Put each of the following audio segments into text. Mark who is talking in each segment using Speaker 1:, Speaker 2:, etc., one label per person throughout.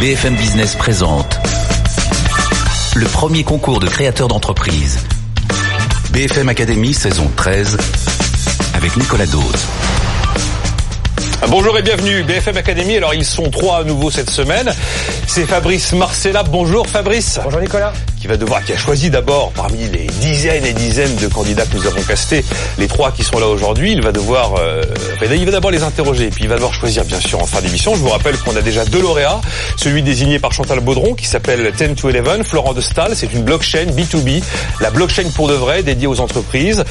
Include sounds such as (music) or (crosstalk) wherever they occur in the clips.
Speaker 1: BFM Business présente le premier concours de créateurs d'entreprise. BFM Academy saison 13 avec Nicolas Dose.
Speaker 2: Bonjour et bienvenue, BFM Academy. Alors ils sont trois à nouveau cette semaine. C'est Fabrice Marcella. Bonjour Fabrice.
Speaker 3: Bonjour Nicolas.
Speaker 2: Qui va devoir, qui a choisi d'abord parmi les dizaines et dizaines de candidats que nous avons castés, les trois qui sont là aujourd'hui. Il va devoir, euh, il va d'abord les interroger puis il va devoir choisir bien sûr en fin d'émission. Je vous rappelle qu'on a déjà deux lauréats. Celui désigné par Chantal Baudron qui s'appelle 10 to 11. Florent de Stahl, c'est une blockchain B2B, la blockchain pour de vrai dédiée aux entreprises.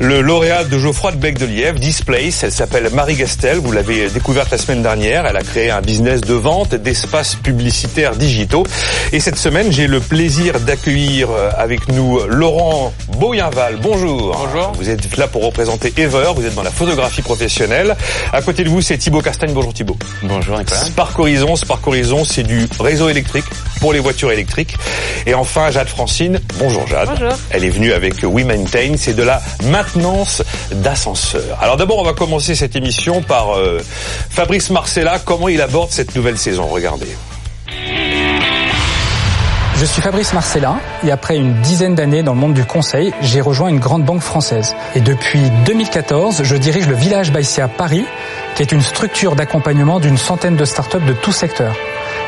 Speaker 2: Le lauréat de Geoffroy de Bec de Lièvre, Displace, elle s'appelle Marie Gastel. Vous l'avez découverte la semaine dernière. Elle a créé un business de vente d'espaces publicitaires digitaux. Et cette semaine, j'ai le plaisir d'accueillir euh, avec nous Laurent Boyenval. Bonjour.
Speaker 4: Bonjour.
Speaker 2: Vous êtes là pour représenter Ever. Vous êtes dans la photographie professionnelle. À côté de vous, c'est Thibaut Castagne. Bonjour Thibaut.
Speaker 4: Bonjour Nicolas.
Speaker 2: Spark Horizon. Spark Horizon, c'est du réseau électrique pour les voitures électriques. Et enfin, Jade Francine. Bonjour Jade.
Speaker 5: Bonjour.
Speaker 2: Elle est venue avec We Maintain. C'est de la maintenance d'ascenseurs. Alors d'abord, on va commencer cette émission par euh, Fabrice Marcella. Comment il aborde cette nouvelle saison? Regardez.
Speaker 3: Je suis Fabrice Marcella et après une dizaine d'années dans le monde du conseil, j'ai rejoint une grande banque française. Et depuis 2014, je dirige le Village Baïsia Paris, qui est une structure d'accompagnement d'une centaine de startups de tout secteur.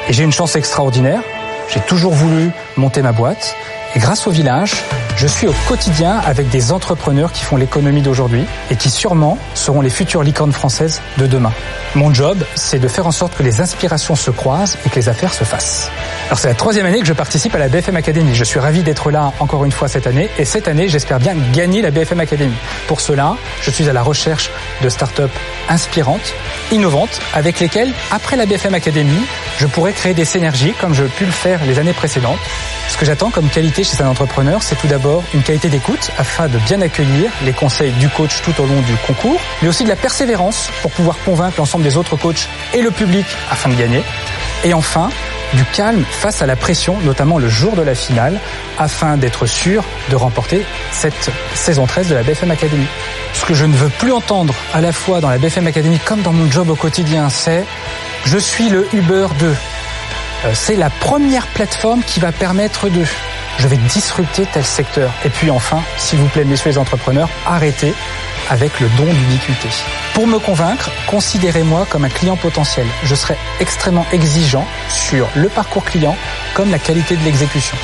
Speaker 3: Et j'ai une chance extraordinaire. J'ai toujours voulu monter ma boîte. Et grâce au village, je suis au quotidien avec des entrepreneurs qui font l'économie d'aujourd'hui et qui sûrement seront les futures licornes françaises de demain. Mon job, c'est de faire en sorte que les inspirations se croisent et que les affaires se fassent. Alors c'est la troisième année que je participe à la BFM Academy. Je suis ravi d'être là encore une fois cette année et cette année, j'espère bien gagner la BFM Academy. Pour cela, je suis à la recherche de startups inspirantes, innovantes, avec lesquelles, après la BFM Academy, je pourrais créer des synergies comme je pu le faire les années précédentes. Ce que j'attends comme qualité chez un entrepreneur, c'est tout d'abord une qualité d'écoute afin de bien accueillir les conseils du coach tout au long du concours, mais aussi de la persévérance pour pouvoir convaincre l'ensemble des autres coachs et le public afin de gagner. Et enfin, du calme face à la pression, notamment le jour de la finale, afin d'être sûr de remporter cette saison 13 de la BFM Academy. Ce que je ne veux plus entendre à la fois dans la BFM Academy comme dans mon job au quotidien, c'est je suis le Uber 2. C'est la première plateforme qui va permettre de je vais disrupter tel secteur. Et puis enfin, s'il vous plaît, messieurs les entrepreneurs, arrêtez avec le don d'ubiquité. Pour me convaincre, considérez-moi comme un client potentiel. Je serai extrêmement exigeant sur le parcours client comme la qualité de l'exécution.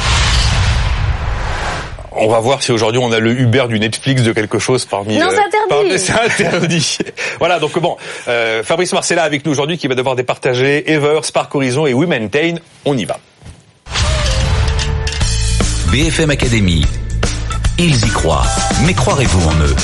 Speaker 2: On va voir si aujourd'hui on a le Uber du Netflix de quelque chose parmi.
Speaker 5: Non, c'est interdit. (laughs)
Speaker 2: C'est interdit. voilà, donc bon, euh, Fabrice Marcella avec nous aujourd'hui qui va devoir départager Ever, Spark Horizon et We Maintain. On y va.
Speaker 1: BFM Academy. Ils y croient. Mais croirez-vous en eux?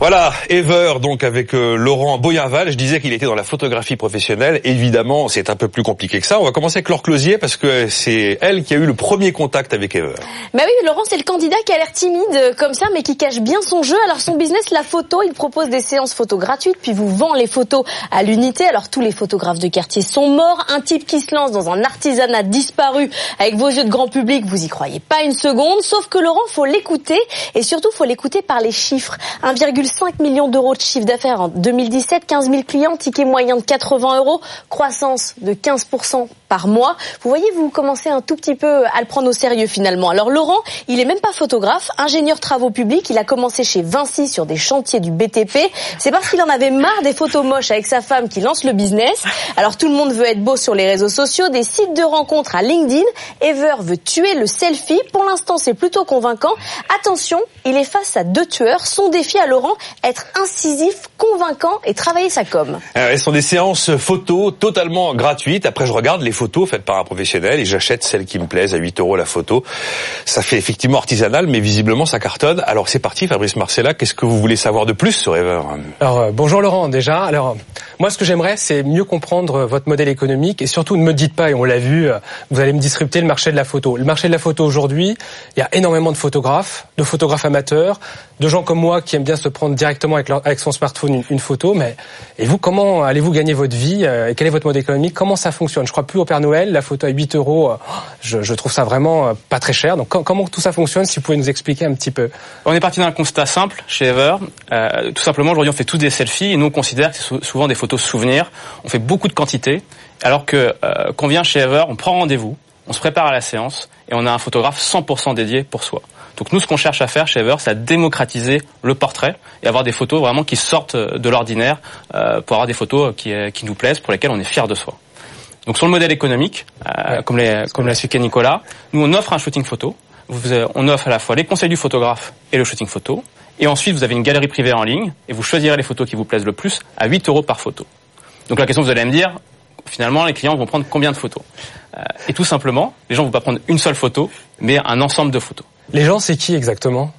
Speaker 2: Voilà, Ever, donc avec euh, Laurent Boyenval. Je disais qu'il était dans la photographie professionnelle. Évidemment, c'est un peu plus compliqué que ça. On va commencer avec Laure Closier parce que c'est elle qui a eu le premier contact avec Ever.
Speaker 5: Bah oui, Laurent, c'est le candidat qui a l'air timide euh, comme ça, mais qui cache bien son jeu. Alors son business, la photo, il propose des séances photos gratuites, puis vous vend les photos à l'unité. Alors tous les photographes de quartier sont morts. Un type qui se lance dans un artisanat disparu avec vos yeux de grand public, vous y croyez pas une seconde. Sauf que Laurent, faut l'écouter et surtout faut l'écouter par les chiffres. 1,5 millions d'euros de chiffre d'affaires en 2017, 15 000 clients, ticket moyen de 80 euros, croissance de 15% par mois. Vous voyez, vous commencez un tout petit peu à le prendre au sérieux finalement. Alors Laurent, il est même pas photographe, ingénieur travaux publics. Il a commencé chez Vinci sur des chantiers du BTP. C'est parce qu'il en avait marre des photos moches avec sa femme qui lance le business. Alors tout le monde veut être beau sur les réseaux sociaux, des sites de rencontres à LinkedIn. Ever veut tuer le selfie. Pour l'instant, c'est plutôt convaincant. Attention, il est face à deux tueurs. Son défi à Laurent, être incisif, convaincant et travailler sa com.
Speaker 2: Euh, ce sont des séances photos totalement gratuites. Après, je regarde les photos faites par un professionnel et j'achète celle qui me plaise à 8 euros la photo. Ça fait effectivement artisanal, mais visiblement ça cartonne. Alors c'est parti, Fabrice Marcella. Qu'est-ce que vous voulez savoir de plus sur Ever
Speaker 4: Alors euh, bonjour Laurent déjà. Alors moi ce que j'aimerais c'est mieux comprendre votre modèle économique et surtout ne me dites pas et on l'a vu, euh, vous allez me disrupter le marché de la photo. Le marché de la photo aujourd'hui, il y a énormément de photographes, de photographes amateurs, de gens comme moi qui aiment bien se prendre directement avec, avec son smartphone une, photo. Mais et vous, comment allez-vous gagner votre vie euh, et quel est votre modèle économique? Comment ça fonctionne? Je crois plus au Père Noël. La photo à 8 euros, euh, je, je trouve ça vraiment euh, pas très cher. Donc comment tout ça fonctionne? Si vous pouvez nous expliquer un petit peu.
Speaker 6: On est parti d'un constat simple chez Ever. Euh, tout simplement, aujourd'hui, on fait tous des selfies et nous on considère que c'est souvent des photos souvenirs. On fait beaucoup de quantité, alors que euh, qu'on vient chez Ever, on prend rendez-vous, on se prépare à la séance et on a un photographe 100% dédié pour soi. Donc nous, ce qu'on cherche à faire chez Ever, c'est à démocratiser le portrait et avoir des photos vraiment qui sortent de l'ordinaire euh, pour avoir des photos qui, euh, qui nous plaisent, pour lesquelles on est fier de soi. Donc sur le modèle économique, euh, comme l'a comme expliqué Nicolas, nous on offre un shooting photo. Vous, on offre à la fois les conseils du photographe et le shooting photo. Et ensuite, vous avez une galerie privée en ligne et vous choisirez les photos qui vous plaisent le plus à 8 euros par photo. Donc la question, vous allez me dire, finalement, les clients vont prendre combien de photos Et tout simplement, les gens vont pas prendre une seule photo, mais un ensemble de photos.
Speaker 4: Les gens, c'est qui exactement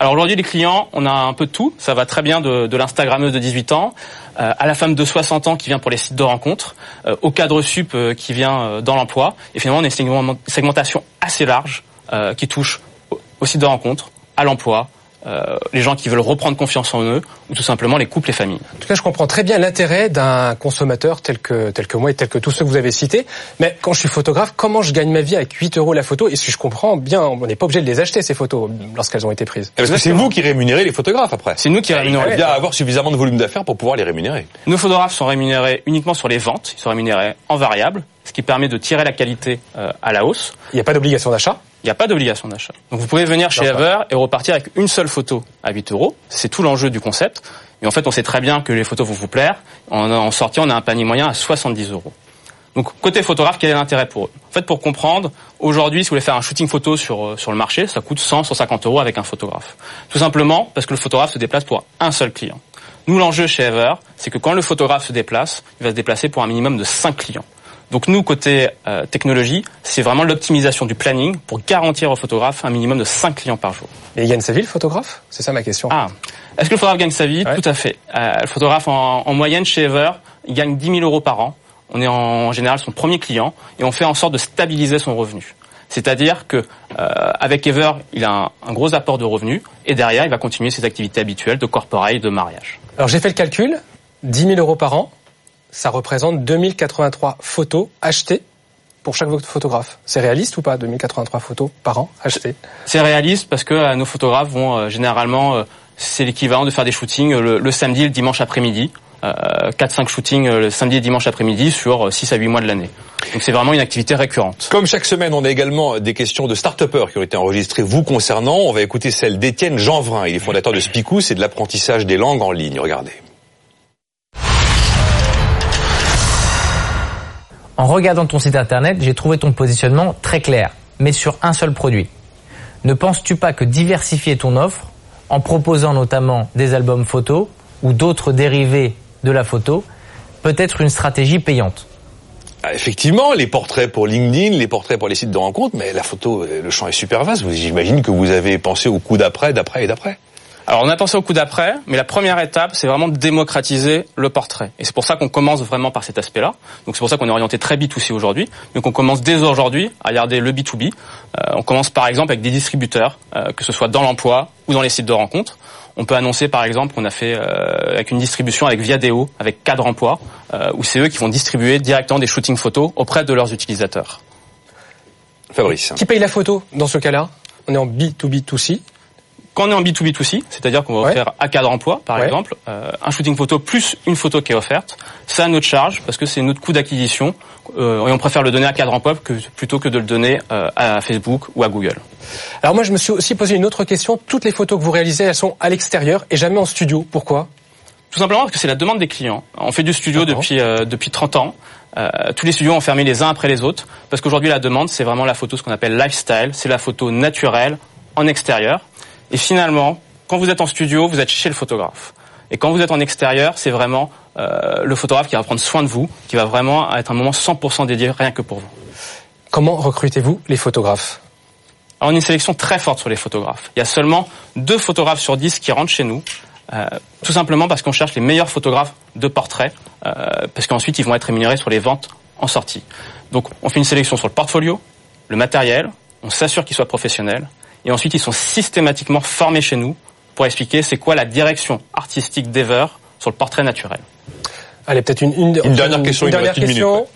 Speaker 6: alors aujourd'hui, les clients, on a un peu de tout. Ça va très bien de, de l'Instagrammeuse de 18 ans euh, à la femme de 60 ans qui vient pour les sites de rencontres, euh, au cadre sup euh, qui vient euh, dans l'emploi. Et finalement, on a une segmentation assez large euh, qui touche aux sites de rencontres, à l'emploi, euh, les gens qui veulent reprendre confiance en eux, ou tout simplement les couples et familles.
Speaker 4: En tout cas, je comprends très bien l'intérêt d'un consommateur tel que, tel que moi et tel que tous ceux que vous avez cités. Mais quand je suis photographe, comment je gagne ma vie avec 8 euros la photo? Et si je comprends bien, on n'est pas obligé de les acheter, ces photos, lorsqu'elles ont été prises.
Speaker 2: Parce que c'est vous qui rémunérez les photographes après.
Speaker 6: C'est nous qui rémunérons.
Speaker 2: Il doit avoir suffisamment de volume d'affaires pour pouvoir les rémunérer.
Speaker 6: Nos photographes sont rémunérés uniquement sur les ventes, ils sont rémunérés en variable, ce qui permet de tirer la qualité euh, à la hausse.
Speaker 4: Il n'y a pas d'obligation d'achat?
Speaker 6: Il n'y a pas d'obligation d'achat. Donc vous pouvez venir chez Ever et repartir avec une seule photo à 8 euros. C'est tout l'enjeu du concept. Et en fait, on sait très bien que les photos vont vous plaire. En, en sortie, on a un panier moyen à 70 euros. Donc côté photographe, quel est l'intérêt pour eux? En fait, pour comprendre, aujourd'hui, si vous voulez faire un shooting photo sur euh, sur le marché, ça coûte 100, 150 euros avec un photographe. Tout simplement parce que le photographe se déplace pour un seul client. Nous, l'enjeu chez Ever, c'est que quand le photographe se déplace, il va se déplacer pour un minimum de 5 clients. Donc nous, côté euh, technologie, c'est vraiment l'optimisation du planning pour garantir au photographe un minimum de 5 clients par jour.
Speaker 4: Et il gagne sa vie, le photographe? C'est ça ma question.
Speaker 6: Ah, est-ce que le photographe gagne sa vie?
Speaker 4: Ouais.
Speaker 6: Tout à fait. Euh, le photographe, en, en moyenne, chez Ever, il gagne 10 000 euros par an. On est en, en général son premier client et on fait en sorte de stabiliser son revenu. C'est-à-dire que euh, avec Ever, il a un, un gros apport de revenus et derrière, il va continuer ses activités habituelles de corporate et de mariage.
Speaker 4: Alors j'ai fait le calcul, 10 000 euros par an, ça représente 2083 photos achetées pour chaque photographe. C'est réaliste ou pas, 2083 photos par an achetées?
Speaker 6: C'est réaliste parce que euh, nos photographes vont euh, généralement, euh, c'est l'équivalent de faire des shootings le, le samedi et le dimanche après-midi. Euh, 4-5 shootings le samedi et dimanche après-midi sur euh, 6 à 8 mois de l'année. Donc c'est vraiment une activité récurrente.
Speaker 2: Comme chaque semaine, on a également des questions de start-upers qui ont été enregistrées vous concernant. On va écouter celle d'Étienne Jeanvrin. Il est fondateur de Spicous et de l'apprentissage des langues en ligne. Regardez.
Speaker 7: En regardant ton site internet, j'ai trouvé ton positionnement très clair, mais sur un seul produit. Ne penses-tu pas que diversifier ton offre, en proposant notamment des albums photos ou d'autres dérivés de la photo, peut être une stratégie payante?
Speaker 2: Ah, Effectivement, les portraits pour LinkedIn, les portraits pour les sites de rencontres, mais la photo, euh, le champ est super vaste. J'imagine que vous avez pensé au coup d'après, d'après et d'après.
Speaker 6: Alors on a pensé au coup d'après, mais la première étape, c'est vraiment de démocratiser le portrait. Et c'est pour ça qu'on commence vraiment par cet aspect-là. Donc c'est pour ça qu'on est orienté très B2C aujourd'hui. Donc on commence dès aujourd'hui à regarder le B2B. Euh, on commence par exemple avec des distributeurs, euh, que ce soit dans l'emploi ou dans les sites de rencontres. On peut annoncer par exemple qu'on a fait euh, avec une distribution avec Viadeo, avec Cadre Emploi, euh, où c'est eux qui vont distribuer directement des shootings photos auprès de leurs utilisateurs.
Speaker 2: Fabrice.
Speaker 4: Qui paye la photo dans ce cas-là? On est en B2B2C.
Speaker 6: Quand on est en B2B2C, c'est-à-dire qu'on va
Speaker 4: Ouais.
Speaker 6: offrir à cadre emploi, par
Speaker 4: Ouais.
Speaker 6: exemple, euh, un shooting photo plus une photo qui est offerte, c'est à notre charge parce que c'est notre coût d'acquisition euh, et on préfère le donner à cadre emploi que, plutôt que de le donner euh, à Facebook ou à Google.
Speaker 4: Alors moi je me suis aussi posé une autre question. Toutes les photos que vous réalisez, elles sont à l'extérieur et jamais en studio. Pourquoi?
Speaker 6: Tout simplement parce que c'est la demande des clients. On fait du studio depuis euh, depuis 30 ans. Euh, tous les studios ont fermé les uns après les autres parce qu'aujourd'hui la demande c'est vraiment la photo ce qu'on appelle lifestyle, c'est la photo naturelle en extérieur. Et finalement, quand vous êtes en studio, vous êtes chez le photographe. Et quand vous êtes en extérieur, c'est vraiment euh, le photographe qui va prendre soin de vous, qui va vraiment être un moment 100% dédié rien que pour vous.
Speaker 4: Comment recrutez-vous les photographes?
Speaker 6: Alors, on a une sélection très forte sur les photographes. Il y a seulement deux photographes sur dix qui rentrent chez nous, euh, tout simplement parce qu'on cherche les meilleurs photographes de portrait, euh, parce qu'ensuite ils vont être rémunérés sur les ventes en sortie. Donc on fait une sélection sur le portfolio, le matériel, on s'assure qu'ils soient professionnels, et ensuite ils sont systématiquement formés chez nous pour expliquer c'est quoi la direction artistique d'Ever sur le portrait naturel.
Speaker 4: Allez, peut-être une, une,
Speaker 2: Une dernière question,
Speaker 4: Une dernière question.
Speaker 2: minute,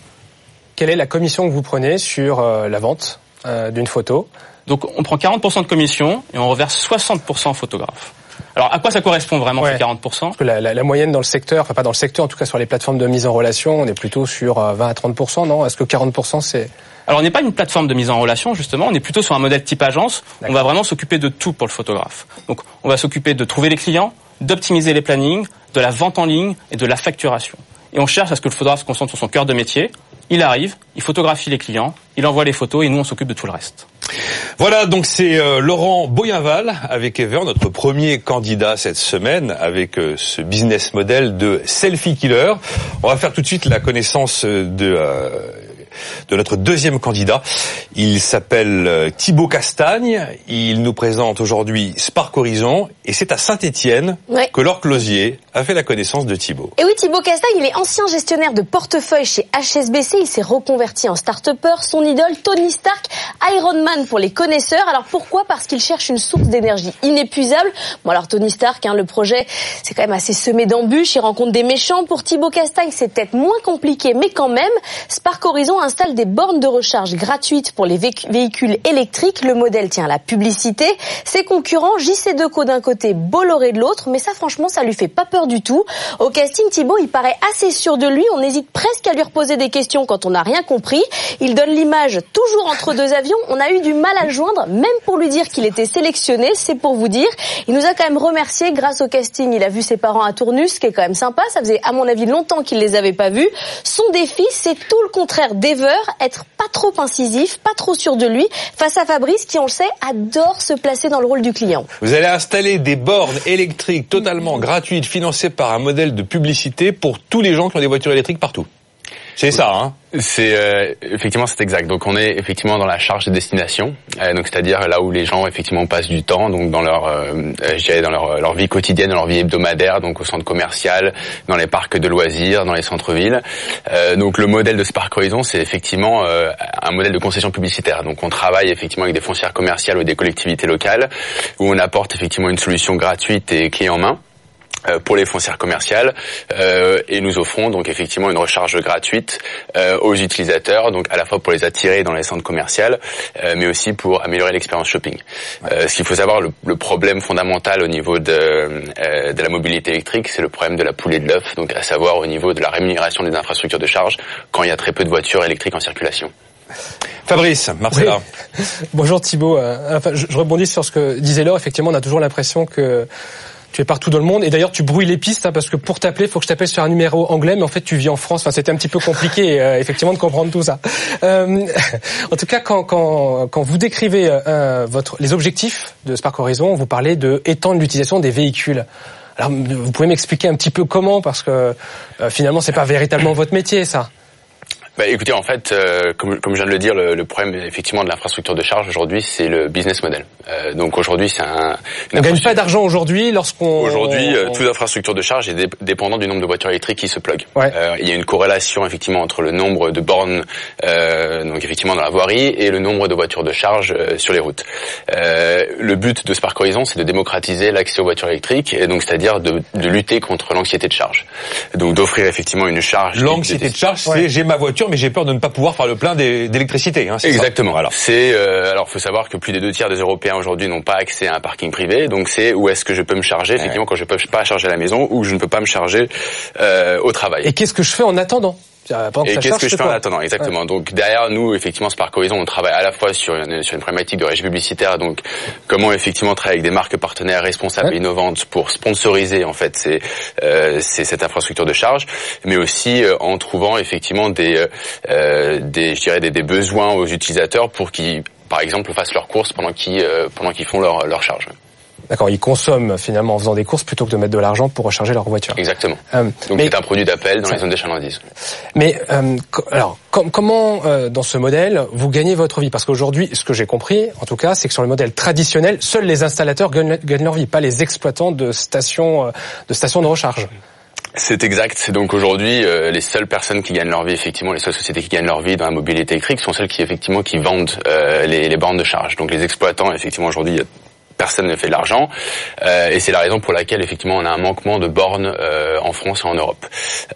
Speaker 4: Quelle est la commission que vous prenez sur euh, la vente euh, d'une photo?
Speaker 6: Donc on prend 40% de commission et on reverse 60% au photographe. Alors à quoi ça correspond vraiment
Speaker 4: Ouais.
Speaker 6: ces 40%
Speaker 4: Parce que la, la- la moyenne dans le secteur, enfin pas dans le secteur, en tout cas sur les plateformes de mise en relation, on est plutôt sur euh, 20 à 30 non? Est-ce que 40 c'est
Speaker 6: Alors on n'est pas une plateforme de mise en relation justement, on est plutôt sur un modèle type agence. On va vraiment s'occuper de tout pour le photographe. Donc on va s'occuper de trouver les clients, d'optimiser les plannings, de la vente en ligne et de la facturation. Et on cherche à ce que le photographe se concentre sur son cœur de métier. Il arrive, il photographie les clients, il envoie les photos et nous on s'occupe de tout le reste.
Speaker 2: Voilà, donc c'est euh, Laurent Boyenval avec Ever, notre premier candidat cette semaine avec euh, ce business model de selfie killer. On va faire tout de suite la connaissance euh, de euh, de notre deuxième candidat. Il s'appelle euh, Thibaut Castagne. Il nous présente aujourd'hui Spark Horizon et c'est à Saint-Étienne
Speaker 5: Ouais.
Speaker 2: que Laure Closier a fait la connaissance de Thibaut.
Speaker 5: Et oui, Thibaut Castagne, il est ancien gestionnaire de portefeuille chez HSBC. Il s'est reconverti en start-upper. Son idole, Tony Stark, Iron Man pour les connaisseurs. Alors pourquoi? Parce qu'il cherche une source d'énergie inépuisable. Bon alors Tony Stark, hein, le projet, c'est quand même assez semé d'embûches. Il rencontre des méchants. Pour Thibaut Castagne, c'est peut-être moins compliqué, mais quand même, Spark Horizon installe des bornes de recharge gratuites pour les véhic- véhicules électriques. Le modèle tient la publicité. Ses concurrents, JC Deco d'un côté, Bolloré de l'autre. Mais ça, franchement, ça lui fait pas peur du tout. Au casting, Thibaut, il paraît assez sûr de lui. On hésite presque à lui reposer des questions quand on n'a rien compris. Il donne l'image toujours entre deux avions. On a eu du mal à le joindre, même pour lui dire qu'il était sélectionné. C'est pour vous dire. Il nous a quand même remercié grâce au casting. Il a vu ses parents à Tournus, ce qui est quand même sympa. Ça faisait, à mon avis, longtemps qu'il les avait pas vus. Son défi, c'est tout le contraire Être pas trop incisif, pas trop sûr de lui. Face à Fabrice, qui, on le sait, adore se placer dans le rôle du client.
Speaker 2: Vous allez installer des bornes électriques totalement gratuites, financées par un modèle de publicité pour tous les gens qui ont des voitures électriques partout. C'est ça, hein
Speaker 8: C'est euh, effectivement c'est exact. Donc on est effectivement dans la charge de destination, euh, donc c'est-à-dire là où les gens effectivement passent du temps, donc dans leur, euh, euh, je dans leur, leur vie quotidienne, dans leur vie hebdomadaire, donc au centre commercial, dans les parcs de loisirs, dans les centres-villes. Euh, donc le modèle de Spark Horizon, c'est effectivement euh, un modèle de concession publicitaire. Donc on travaille effectivement avec des foncières commerciales ou des collectivités locales, où on apporte effectivement une solution gratuite et clé en main euh, pour les foncières commerciales euh, et nous offrons donc effectivement une recharge gratuite euh, aux utilisateurs donc à la fois pour les attirer dans les centres commerciaux euh, mais aussi pour améliorer l'expérience shopping. Euh, ce qu'il faut savoir le, le problème fondamental au niveau de, euh, de la mobilité électrique c'est le problème de la poule et de l'œuf donc à savoir au niveau de la rémunération des infrastructures de charge quand il y a très peu de voitures électriques en circulation.
Speaker 2: Fabrice, Marcella. (laughs)
Speaker 4: Bonjour Thibaut. Euh, Enfin, je, je rebondis sur ce que disait Laure. Effectivement, on a toujours l'impression que tu es partout dans le monde. Et d'ailleurs, tu brouilles les pistes hein, parce que pour t'appeler, il faut que je t'appelle sur un numéro anglais, mais en fait, tu vis en France. Enfin, c'était un petit peu compliqué, (laughs) euh, effectivement, de comprendre tout ça. Euh, (laughs) en tout cas, quand, quand, quand vous décrivez euh, votre, les objectifs de Spark Horizon, vous parlez de étendre l'utilisation des véhicules. Alors, vous pouvez m'expliquer un petit peu comment, parce que euh, finalement, c'est pas véritablement votre métier, ça.
Speaker 8: Bah, écoutez, en fait, euh, comme, comme je viens de le dire, le, le problème effectivement de l'infrastructure de charge aujourd'hui, c'est le business model. Euh, donc aujourd'hui, c'est un.
Speaker 4: On gagne pas d'argent aujourd'hui lorsqu'on.
Speaker 8: Aujourd'hui, euh, toute infrastructure de charge est dé- dépendante du nombre de voitures électriques qui se plug.
Speaker 4: Ouais.
Speaker 8: Euh, il y a une corrélation effectivement entre le nombre de bornes, euh, donc effectivement dans la voirie, et le nombre de voitures de charge euh, sur les routes. Euh, le but de Spark Horizon, c'est de démocratiser l'accès aux voitures électriques, et donc c'est-à-dire de, de lutter contre l'anxiété de charge. Donc d'offrir effectivement une charge.
Speaker 2: L'anxiété de charge, c'est j'ai ma voiture, mais j'ai peur de ne pas pouvoir faire le plein d'électricité. Hein, c'est ça
Speaker 8: Exactement.
Speaker 2: Voilà.
Speaker 8: C'est euh, alors faut savoir que plus des deux tiers des Européens aujourd'hui n'ont pas accès à un parking privé, donc c'est où est-ce que je peux me charger effectivement quand je peux pas charger à la maison ou je ne peux pas me charger euh, au travail.
Speaker 4: Et qu'est-ce que je fais en attendant? Pendant
Speaker 8: Et qu'est-ce que je fais en attendant Exactement. Donc derrière nous, effectivement, Spark Horizon, on travaille à la fois sur une, sur une problématique de régie publicitaire, donc comment effectivement travailler avec des marques partenaires responsables
Speaker 4: Ouais.
Speaker 8: et innovantes pour sponsoriser en fait euh, cette infrastructure de charge, mais aussi euh, en trouvant effectivement des, euh, des je dirais des, des besoins aux utilisateurs pour qu'ils par exemple fassent leurs courses pendant qu'ils pendant qu'ils font leur, leur charge.
Speaker 4: D'accord, ils consomment finalement en faisant des courses plutôt que de mettre de l'argent pour recharger leur voiture.
Speaker 8: Exactement.
Speaker 4: Euh,
Speaker 8: Donc c'est un produit d'appel dans les zones d'achalandise.
Speaker 4: Mais euh, alors, com- comment euh, dans ce modèle vous gagnez votre vie? Parce qu'aujourd'hui, ce que j'ai compris, en tout cas, c'est que sur le modèle traditionnel, seuls les installateurs gagnent, gagnent leur vie, pas les exploitants de stations euh, de stations de recharge.
Speaker 8: C'est exact. C'est donc aujourd'hui euh, les seules personnes qui gagnent leur vie, effectivement, les seules sociétés qui gagnent leur vie dans la mobilité électrique sont celles qui effectivement qui vendent euh, les, les bornes de charge. Donc les exploitants, effectivement, aujourd'hui, personne ne fait de l'argent, Euh, et c'est la raison pour laquelle effectivement on a un manquement de bornes euh, en France et en Europe.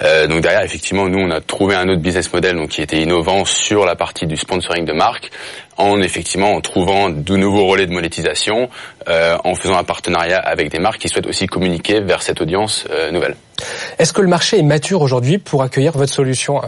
Speaker 8: Euh, donc derrière, effectivement, nous on a trouvé un autre business model donc qui était innovant sur la partie du sponsoring de marque, en effectivement en trouvant de nouveaux relais de monétisation, euh, en faisant un partenariat avec des marques qui souhaitent aussi communiquer vers cette audience euh, nouvelle.
Speaker 4: Est-ce que le marché est mature aujourd'hui pour accueillir votre solution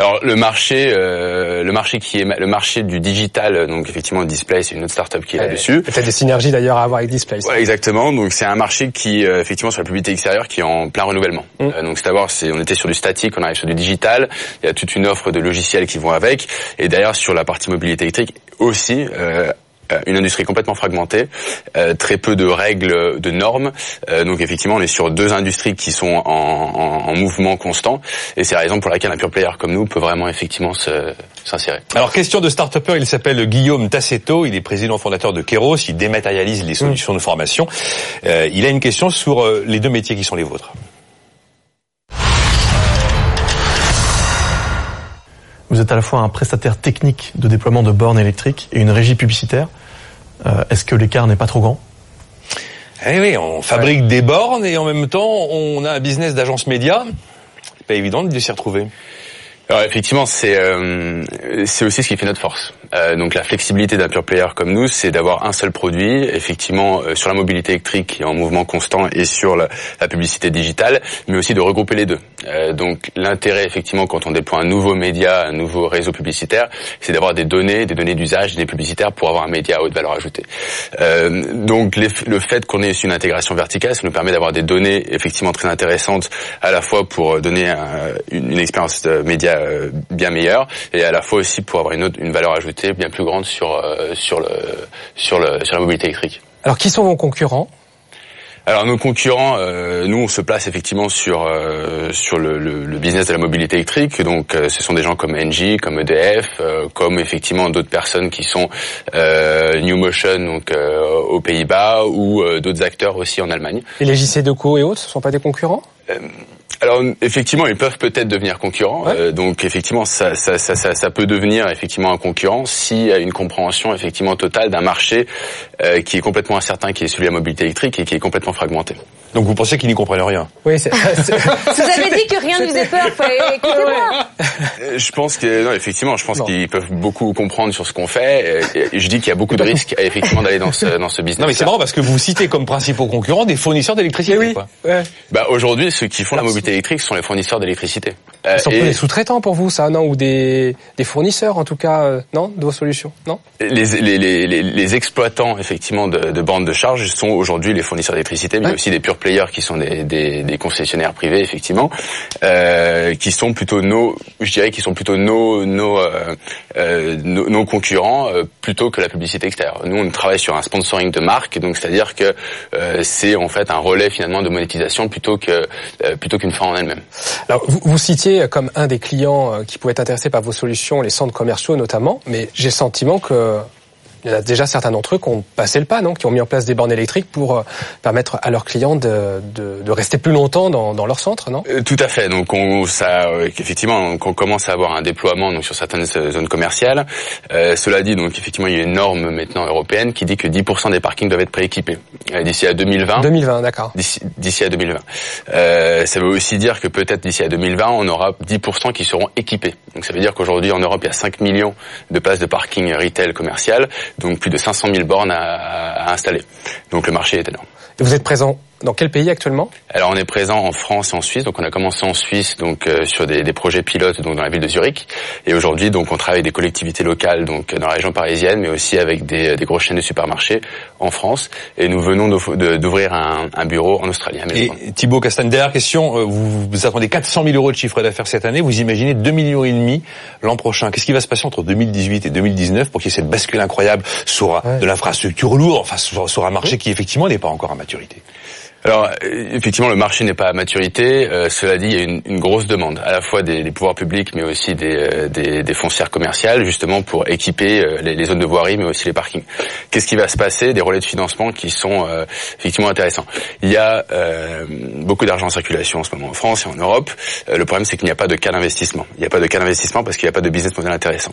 Speaker 8: Alors le marché, euh, le marché qui est le marché du digital, euh, donc effectivement Display, c'est une autre startup qui est là-dessus.
Speaker 4: Peut-être des synergies d'ailleurs à avoir avec Display.
Speaker 8: Ouais, exactement. Donc c'est un marché qui, euh, effectivement, sur la publicité extérieure, qui est en plein renouvellement. Euh, donc c'est d'abord, c'est, on était sur du statique, on arrive sur du digital. Il y a toute une offre de logiciels qui vont avec. Et derrière, sur la partie mobilité électrique aussi. Euh, une industrie complètement fragmentée, euh, très peu de règles, de normes. Euh, donc effectivement, on est sur deux industries qui sont en, en- en mouvement constant, et c'est la raison pour laquelle un pure player comme nous peut vraiment effectivement s'insérer.
Speaker 2: Alors, question de start-upper, il s'appelle Guillaume Tassetto, il est président fondateur de Keros, il dématérialise les solutions de formation. Il a une question sur les deux métiers qui sont les vôtres.
Speaker 9: Vous êtes à la fois un prestataire technique de déploiement de bornes électriques et une régie publicitaire. Euh, Est-ce que l'écart n'est pas trop grand?
Speaker 2: Eh oui, on fabrique des bornes et en même temps, on a un business d'agence média. C'est pas évident de s'y retrouver.
Speaker 8: Alors effectivement, c'est euh, c'est aussi ce qui fait notre force. Euh, donc la flexibilité d'un pure player comme nous, c'est d'avoir un seul produit, effectivement euh, sur la mobilité électrique est en mouvement constant et sur la, publicité digitale, mais aussi de regrouper les deux. Euh, donc l'intérêt effectivement quand on déploie un nouveau média, un nouveau réseau publicitaire, c'est d'avoir des données, des données d'usage, des publicitaires pour avoir un média à haute valeur ajoutée. Euh, donc le fait qu'on ait une intégration verticale, ça nous permet d'avoir des données effectivement très intéressantes à la fois pour donner un- une, une expérience média euh, bien meilleure et à la fois aussi pour avoir une, autre, une valeur ajoutée bien plus grande sur euh, sur le sur le sur la mobilité électrique.
Speaker 4: Alors qui sont vos concurrents?
Speaker 8: Alors nos concurrents, euh, nous on se place effectivement sur euh, sur le, le- le business de la mobilité électrique. Donc euh, ce sont des gens comme Engie, comme EDF, comme effectivement d'autres personnes qui sont New Motion donc aux Pays-Bas ou d'autres acteurs aussi en Allemagne.
Speaker 4: Et les JC Deco et autres, ce sont pas des concurrents?
Speaker 8: Alors effectivement, ils peuvent peut-être devenir concurrents. Euh, donc effectivement, ça, ça, ça, ça, ça peut devenir effectivement un concurrent s'il y a une compréhension effectivement totale d'un marché euh, qui est complètement incertain, qui est celui de la mobilité électrique et qui est complètement fragmenté.
Speaker 2: Donc vous pensez qu'ils n'y comprennent rien
Speaker 4: Oui, c'est. (laughs)
Speaker 5: Vous avais dit que rien ne vous faisait peur. Écoutez-moi.
Speaker 8: Je pense que non, effectivement, je pense qu'ils peuvent beaucoup comprendre sur ce qu'on fait. Je dis qu'il y a beaucoup de risques (laughs) effectivement d'aller dans ce dans ce business.
Speaker 2: Non mais c'est marrant parce que vous citez comme principaux concurrents des fournisseurs d'électricité. quoi.
Speaker 8: Bah aujourd'hui, ceux qui font la mobilité électrique sont les fournisseurs d'électricité. Euh,
Speaker 4: Ils sont
Speaker 8: et
Speaker 4: des sous-traitants pour vous, ça, non Ou des, des fournisseurs, en tout cas, euh, non De vos solutions, non
Speaker 8: les, les, les, les, les exploitants effectivement de, de bornes de charge sont aujourd'hui les fournisseurs d'électricité, mais aussi des pure players qui sont des, des, des concessionnaires privés effectivement, euh, qui sont plutôt nos, je dirais, qui sont plutôt nos nos euh, euh, nos, nos concurrents euh, plutôt que la publicité extérieure. Nous, on travaille sur un sponsoring de marque, donc c'est-à-dire que euh, c'est en fait un relais finalement de monétisation plutôt que plutôt qu'une fin en elle-même.
Speaker 4: Alors, vous, vous citiez comme un des clients qui pouvait être intéressé par vos solutions les centres commerciaux notamment, mais j'ai le sentiment que il y en a déjà certains d'entre eux qui ont passé le pas, non Qui ont mis en place des bornes électriques pour euh, permettre à leurs clients de, de, de rester plus longtemps dans, dans leur centre, non?
Speaker 8: Euh, Tout à fait. Donc on, ça, euh, effectivement, on commence à avoir un déploiement donc sur certaines zones commerciales. Euh, cela dit, donc effectivement, il y a une norme maintenant européenne qui dit que 10% des parkings doivent être prééquipés d'ici à 2020.
Speaker 4: 2020, d'accord.
Speaker 8: D'ici d'ici à 2020. Euh, ça veut aussi dire que peut-être d'ici à 2020, on aura 10% qui seront équipés. Donc ça veut dire qu'aujourd'hui en Europe, il y a 5 millions de places de parking retail commercial, donc plus de 500 000 bornes à, installer. Donc le marché est énorme.
Speaker 4: Et vous êtes présent Dans quel pays actuellement?
Speaker 8: Alors on est présent en France et en Suisse. Donc on a commencé en Suisse donc euh, sur des, des, projets pilotes donc dans la ville de Zurich. Et aujourd'hui donc on travaille avec des collectivités locales donc dans la région parisienne, mais aussi avec des, des grosses chaînes de supermarchés en France. Et nous venons d'ouvrir un, un, bureau en Australie.
Speaker 2: Et Thibaut Castagne, dernière question. Euh, vous, vous attendez 400 000 euros de chiffre d'affaires cette année. Vous imaginez 2 millions et demi l'an prochain. Qu'est-ce qui va se passer entre 2018 et 2019 pour qu'il y ait cette bascule incroyable? Sur de l'infrastructure lourde, enfin sur, sur un marché qui effectivement n'est pas encore à maturité
Speaker 8: alors effectivement, le marché n'est pas à maturité. Euh, cela dit, il y a une, grosse demande, à la fois des, pouvoirs publics, mais aussi des, euh, des, des, foncières commerciales, justement pour équiper euh, les, les, zones de voirie, mais aussi les parkings. Qu'est-ce qui va se passer? Des relais de financement qui sont euh, effectivement intéressants. Il y a beaucoup d'argent en circulation en ce moment en France et en Europe. le problème, c'est qu'il n'y a pas de cas d'investissement. Il n'y a pas de cas d'investissement parce qu'il n'y a pas de business model intéressant.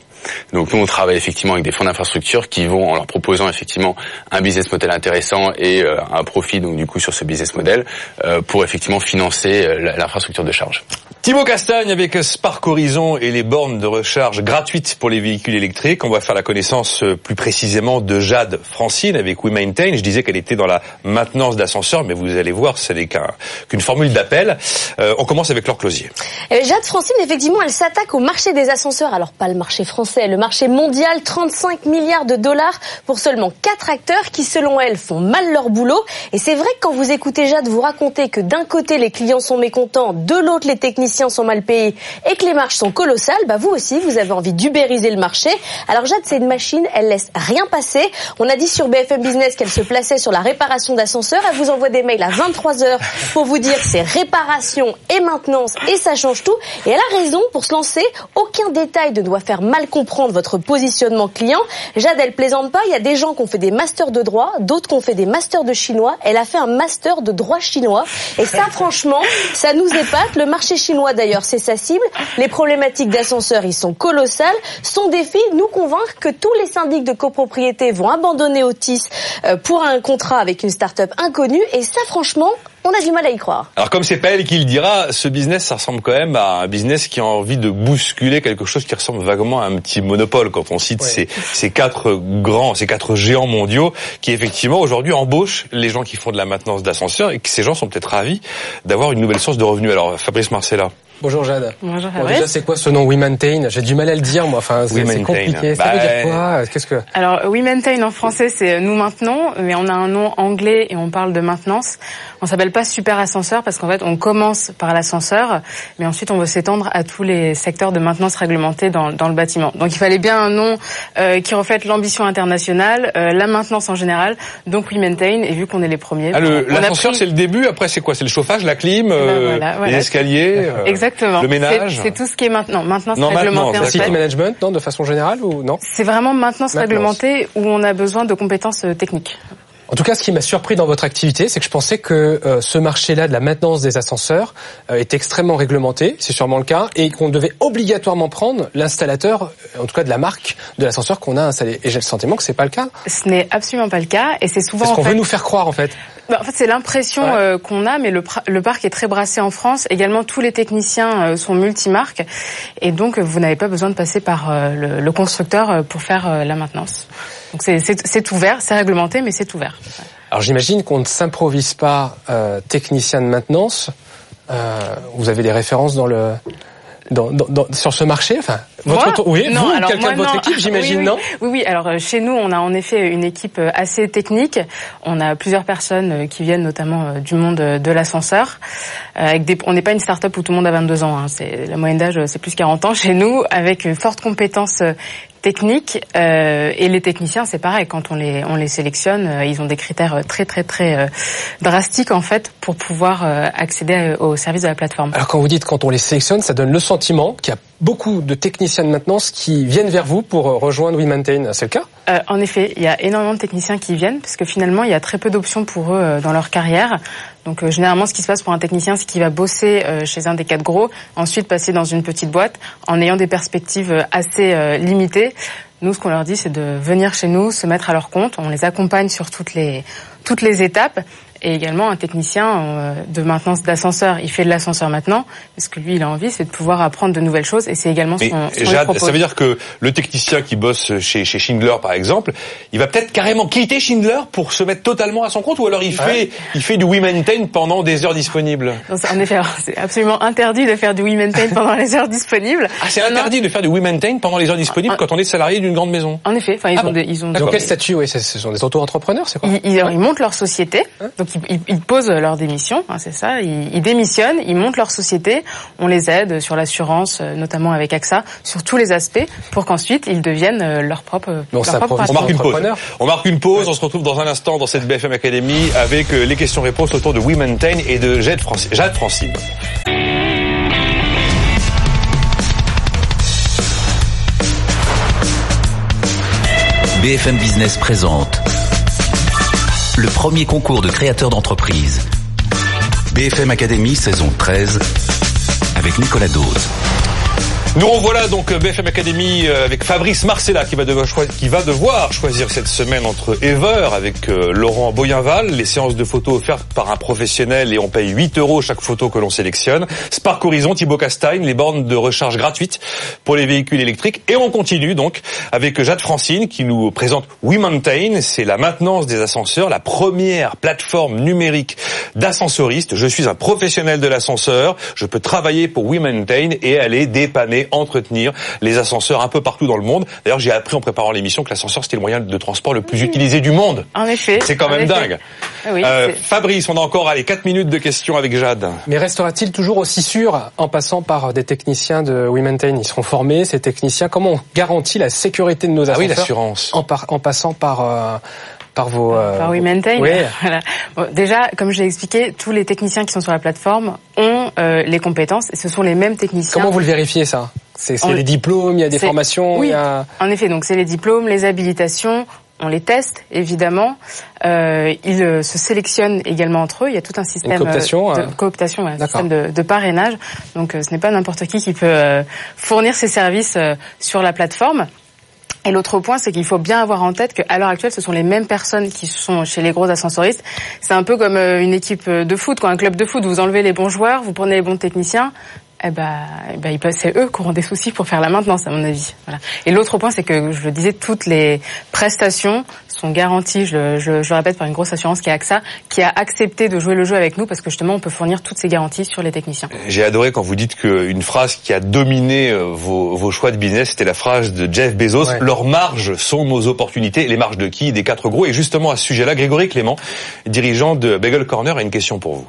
Speaker 8: Donc nous, on travaille effectivement avec des fonds d'infrastructure qui vont, en leur proposant effectivement un business model intéressant et un profit, donc du coup sur ce business business model euh, pour effectivement financer euh, l'infrastructure de charge.
Speaker 2: Thibaut Castagne avec Spark Horizon et les bornes de recharge gratuites pour les véhicules électriques. On va faire la connaissance euh, plus précisément de Jade Francine avec WeMaintain. Je disais qu'elle était dans la maintenance d'ascenseurs, mais vous allez voir, ce n'est qu'une formule d'appel. on commence avec Laure Closier.
Speaker 5: Jade Francine, effectivement, elle s'attaque au marché des ascenseurs. Alors pas le marché français, le marché mondial, 35 milliards de dollars pour seulement quatre acteurs qui, selon elle, font mal leur boulot. Et c'est vrai que quand vous écoutez écoutez Jade vous raconter que d'un côté les clients sont mécontents, de l'autre les techniciens sont mal payés et que les marges sont colossales, bah vous aussi vous avez envie d'ubériser le marché. Alors Jade c'est une machine, elle laisse rien passer. On a dit sur BFM Business qu'elle se plaçait sur la réparation d'ascenseurs, elle vous envoie des mails à 23 heures pour vous dire c'est réparation et maintenance et ça change tout. Et elle a raison pour se lancer. Aucun détail ne doit faire mal comprendre votre positionnement client. Jade elle plaisante pas. Il y a des gens qui ont fait des masters de droit, d'autres qui ont fait des masters de chinois. Elle a fait un master de droit chinois. Et ça, (laughs) franchement, ça nous épate. Le marché chinois, d'ailleurs, c'est sa cible. Les problématiques d'ascenseurs, ils sont colossales. Son défi, nous convaincre que tous les syndics de copropriété vont abandonner Otis euh, pour un contrat avec une start-up inconnue. Et ça, franchement, on a du mal à y croire.
Speaker 2: Alors comme c'est pas elle qui le dira, ce business, ça ressemble quand même à un business qui a envie de bousculer quelque chose qui ressemble vaguement à un petit monopole quand on cite ces, ces quatre grands, ces quatre géants mondiaux qui effectivement aujourd'hui embauchent les gens qui font de la maintenance d'ascenseurs et que ces gens sont peut-être ravis d'avoir une nouvelle source de revenus. Alors Fabrice Marcella.
Speaker 4: Bonjour Jade.
Speaker 5: Bonjour
Speaker 4: bon, Déjà, c'est quoi ce nom We Maintain J'ai du mal à le dire, moi. Enfin, c'est compliqué. Ça veut dire bah, quoi? Qu'est-ce que
Speaker 10: Alors, We Maintain en français, c'est nous maintenant, mais on a un nom anglais et on parle de maintenance. On s'appelle pas super ascenseur parce qu'en fait, on commence par l'ascenseur, mais ensuite on veut s'étendre à tous les secteurs de maintenance réglementés dans, dans le bâtiment. Donc, il fallait bien un nom euh, qui reflète l'ambition internationale, euh, la maintenance en général. Donc, We Maintain. Et vu qu'on est les premiers,
Speaker 2: ah, l'ascenseur, c'est le début. Après, c'est quoi? C'est le chauffage, la clim, ben euh, les escaliers.
Speaker 10: Exactement.
Speaker 2: Le ménage.
Speaker 10: C'est tout ce qui est maintenant. Maintenance
Speaker 2: non,
Speaker 10: réglementée.
Speaker 4: City fait. management, non, de façon générale ou non
Speaker 10: C'est vraiment maintenance, maintenance réglementée où on a besoin de compétences euh, techniques.
Speaker 4: En tout cas, ce qui m'a surpris dans votre activité, c'est que je pensais que euh, ce marché-là de la maintenance des ascenseurs euh, est extrêmement réglementé, c'est sûrement le cas, et qu'on devait obligatoirement prendre l'installateur, euh, en tout cas de la marque de l'ascenseur qu'on a installé. Et j'ai le sentiment que c'est pas le cas.
Speaker 10: Ce n'est absolument pas le cas, et c'est souvent.
Speaker 4: C'est ce qu'on
Speaker 10: fait...
Speaker 4: veut nous faire croire, en fait.
Speaker 10: Bah, en fait, c'est l'impression ouais. euh, qu'on a, mais le, le, parc est très brassé en France. Également, tous les techniciens euh, sont multimarques, et donc vous n'avez pas besoin de passer par euh, le, le, constructeur pour faire la maintenance. Donc c'est ouvert, c'est réglementé, mais c'est ouvert.
Speaker 4: Alors j'imagine qu'on ne s'improvise pas euh, technicien de maintenance. Euh, vous avez des références dans le dans, dans, dans, sur ce marché enfin votre
Speaker 10: moi
Speaker 4: oui
Speaker 10: non,
Speaker 4: vous quelqu'un de votre
Speaker 10: non.
Speaker 4: équipe j'imagine
Speaker 10: oui, oui.
Speaker 4: non
Speaker 10: oui oui alors euh, chez nous on a en effet une équipe euh, assez technique on a plusieurs personnes euh, qui viennent notamment du monde de l'ascenseur avec des on n'est pas une start-up où tout le monde a 22 ans hein. c'est la moyenne d'âge c'est plus 40 ans chez nous avec une forte compétence technique euh, et les techniciens c'est pareil quand on les on les sélectionne euh, ils ont des critères très très très euh, drastiques en fait pour pouvoir accéder au service de la plateforme.
Speaker 4: Alors quand vous dites quand on les sélectionne ça donne le sentiment qu'il y a beaucoup de techniciens de maintenance qui viennent vers vous pour rejoindre WeMaintain, c'est le cas?
Speaker 10: Euh, En effet, il y a énormément de techniciens qui viennent parce que finalement, il y a très peu d'options pour eux euh, dans leur carrière. Donc euh, généralement, ce qui se passe pour un technicien, c'est qu'il va bosser euh, chez un des quatre gros, ensuite passer dans une petite boîte en ayant des perspectives assez euh, limitées. Nous, ce qu'on leur dit, c'est de venir chez nous, se mettre à leur compte. On les accompagne sur toutes les toutes les étapes et également un technicien euh, de maintenance d'ascenseur. Il fait de l'ascenseur maintenant, parce que lui, il a envie, c'est de pouvoir apprendre de nouvelles choses, et c'est également
Speaker 2: Mais
Speaker 10: son, son
Speaker 2: Jade,
Speaker 10: propose.
Speaker 2: ça veut dire que le technicien qui bosse chez, chez Schindler, par exemple, il va peut-être carrément quitter Schindler pour se mettre totalement à son compte, ou alors il fait, il fait du We Maintain pendant des heures disponibles?
Speaker 10: Non, c'est- en effet, c'est absolument interdit de faire du We Maintain pendant les heures disponibles.
Speaker 2: Ah, c'est interdit de faire du We Maintain pendant les heures disponibles quand on est salarié d'une grande maison.
Speaker 10: En effet, enfin, ils
Speaker 2: Ah
Speaker 10: ont
Speaker 2: bon
Speaker 10: des, ils ont
Speaker 4: quel statut Oui, ce sont des auto-entrepreneurs, c'est quoi?
Speaker 10: Ils, ils- ils montent leur société, donc ils, ils- ils posent leur démission, hein, c'est ça. Ils, ils démissionnent, ils montent leur société. On les aide sur l'assurance, euh, notamment avec AXA, sur tous les aspects, pour qu'ensuite ils deviennent euh, leur propre. Leur
Speaker 4: profite
Speaker 2: On marque une pause.
Speaker 4: Entrepreneur.
Speaker 2: On marque une pause. On se retrouve dans un instant dans cette BFM Academy avec euh, les questions-réponses autour de We Maintain et de Jade Franci- Jade Francine.
Speaker 1: BFM Business présente le premier concours de créateurs d'entreprise. BFM Academy saison 13 avec Nicolas Dose.
Speaker 2: Nous revoilà donc euh, BFM Academy euh, avec Fabrice Marcella qui va devoir, choisir cette semaine entre Ever avec euh, Laurent Boyenval, les séances de photos offertes par un professionnel et on paye 8 euros chaque photo que l'on sélectionne. Spark Horizon, Thibaut Castagne, les bornes de recharge gratuites pour les véhicules électriques. Et on continue donc avec Jade Francine qui nous présente We Maintain, c'est la maintenance des ascenseurs, la première plateforme numérique d'ascensoristes. Je suis un professionnel de l'ascenseur, je peux travailler pour We Maintain et aller dépanner, entretenir les ascenseurs un peu partout dans le monde. D'ailleurs, j'ai appris en préparant l'émission que l'ascenseur c'était le moyen de transport le plus utilisé du monde.
Speaker 10: En effet.
Speaker 2: C'est quand même
Speaker 10: effet.
Speaker 2: dingue.
Speaker 10: Ah oui,
Speaker 2: Euh, Fabrice, on a encore allez 4 minutes de questions avec Jade.
Speaker 4: Mais restera-t-il toujours aussi sûr en passant par des techniciens de We Maintain Ils seront formés, ces techniciens? Comment on garantit la sécurité de nos
Speaker 2: Ah oui,
Speaker 4: ascenseurs
Speaker 2: l'assurance.
Speaker 4: en, par- en passant par, euh, par vos... euh,
Speaker 10: Par We Maintain.
Speaker 4: Oui. (laughs)
Speaker 10: Voilà. Bon, déjà, comme je l'ai expliqué, tous les techniciens qui sont sur la plateforme ont euh, les compétences et ce sont les mêmes techniciens.
Speaker 4: Comment vous le vérifiez ça? C'est les diplômes, il y a des formations,
Speaker 10: Oui,
Speaker 4: il y a...
Speaker 10: en effet. Donc c'est les diplômes, les habilitations. On les teste évidemment. Euh, ils euh, se sélectionnent également entre eux. Il y a tout un système euh,
Speaker 4: cooptation,
Speaker 10: de
Speaker 4: euh,
Speaker 10: cooptation, un système de, de parrainage. Donc euh, ce n'est pas n'importe qui qui peut euh, fournir ses services euh, sur la plateforme. Et l'autre point, c'est qu'il faut bien avoir en tête qu'à l'heure actuelle, ce sont les mêmes personnes qui sont chez les gros ascensoristes. C'est un peu comme euh, une équipe de foot, quoi, un club de foot. Vous enlevez les bons joueurs, vous prenez les bons techniciens. Eh ben, eh ben, c'est eux qui auront des soucis pour faire la maintenance, à mon avis. Voilà. Et l'autre point, c'est que je le disais, toutes les prestations sont garanties. Je, le- je, je le répète par une grosse assurance qui est AXA, qui a accepté de jouer le jeu avec nous parce que justement, on peut fournir toutes ces garanties sur les techniciens.
Speaker 2: J'ai adoré quand vous dites qu'une phrase qui a dominé euh, vos, vos choix de business, c'était la phrase de Jeff Bezos.
Speaker 4: Ouais.
Speaker 2: Leurs marges sont nos opportunités. Les marges de qui Des quatre gros. Et justement, à ce sujet-là, Grégory Clément, dirigeant de Bagel Corner, a une question pour vous.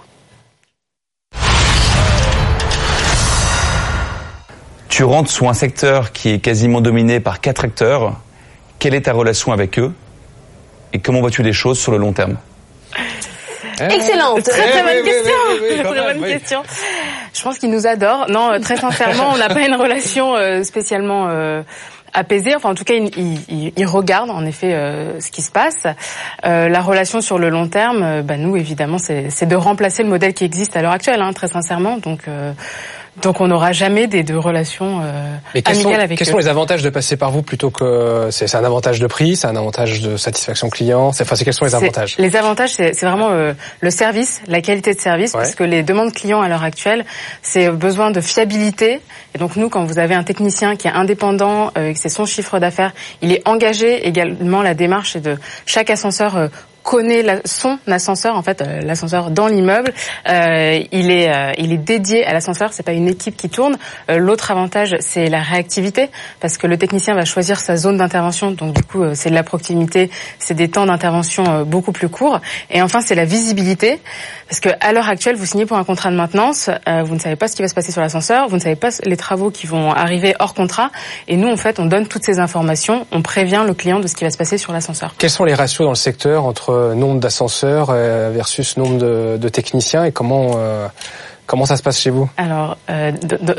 Speaker 11: Tu rentres sous un secteur qui est quasiment dominé par quatre acteurs. Quelle est ta relation avec eux Et comment vois-tu les choses sur le long terme?
Speaker 5: Excellente.
Speaker 10: Très très
Speaker 2: Eh
Speaker 10: bonne question. (laughs) très bonne question. Je pense qu'ils nous adorent. Non, euh, très sincèrement, on n'a pas une relation euh, spécialement euh, apaisée. Enfin, en tout cas, ils, ils- ils- ils regardent en effet euh, ce qui se passe. Euh, la relation sur le long terme, euh, bah, nous évidemment, c'est c'est de remplacer le modèle qui existe à l'heure actuelle, hein, très sincèrement. Donc euh, donc on n'aura jamais des deux relations euh,
Speaker 4: Mais quels, sont,
Speaker 10: amicales avec
Speaker 4: quels
Speaker 10: eux.
Speaker 4: sont les avantages de passer par vous plutôt que c'est un avantage de prix, c'est un avantage de satisfaction client, c'est enfin c'est quels sont les avantages?
Speaker 10: Les avantages, c'est vraiment euh, le service, la qualité de service,
Speaker 4: Ouais.
Speaker 10: parce que les demandes clients à l'heure actuelle, c'est besoin de fiabilité. Et donc nous, quand vous avez un technicien qui est indépendant, euh, que c'est son chiffre d'affaires, il est engagé également. La démarche de chaque ascenseur. Connaît la- son ascenseur en fait euh, l'ascenseur dans l'immeuble. Euh, il est euh, il est dédié à l'ascenseur c'est pas une équipe qui tourne. Euh, l'autre avantage c'est la réactivité parce que le technicien va choisir sa zone d'intervention. Donc du coup euh, c'est de la proximité c'est des temps d'intervention beaucoup plus courts. Et enfin c'est la visibilité parce que à l'heure actuelle vous signez pour un contrat de maintenance vous ne savez pas ce qui va se passer sur l'ascenseur vous ne savez pas les travaux qui vont arriver hors contrat. Et nous en fait on donne toutes ces informations on prévient le client de ce qui va se passer sur l'ascenseur.
Speaker 4: Quels sont les ratios dans le secteur entre nombre d'ascenseurs euh, versus nombre de, de techniciens et comment euh, comment ça se passe chez vous?
Speaker 10: Alors, euh,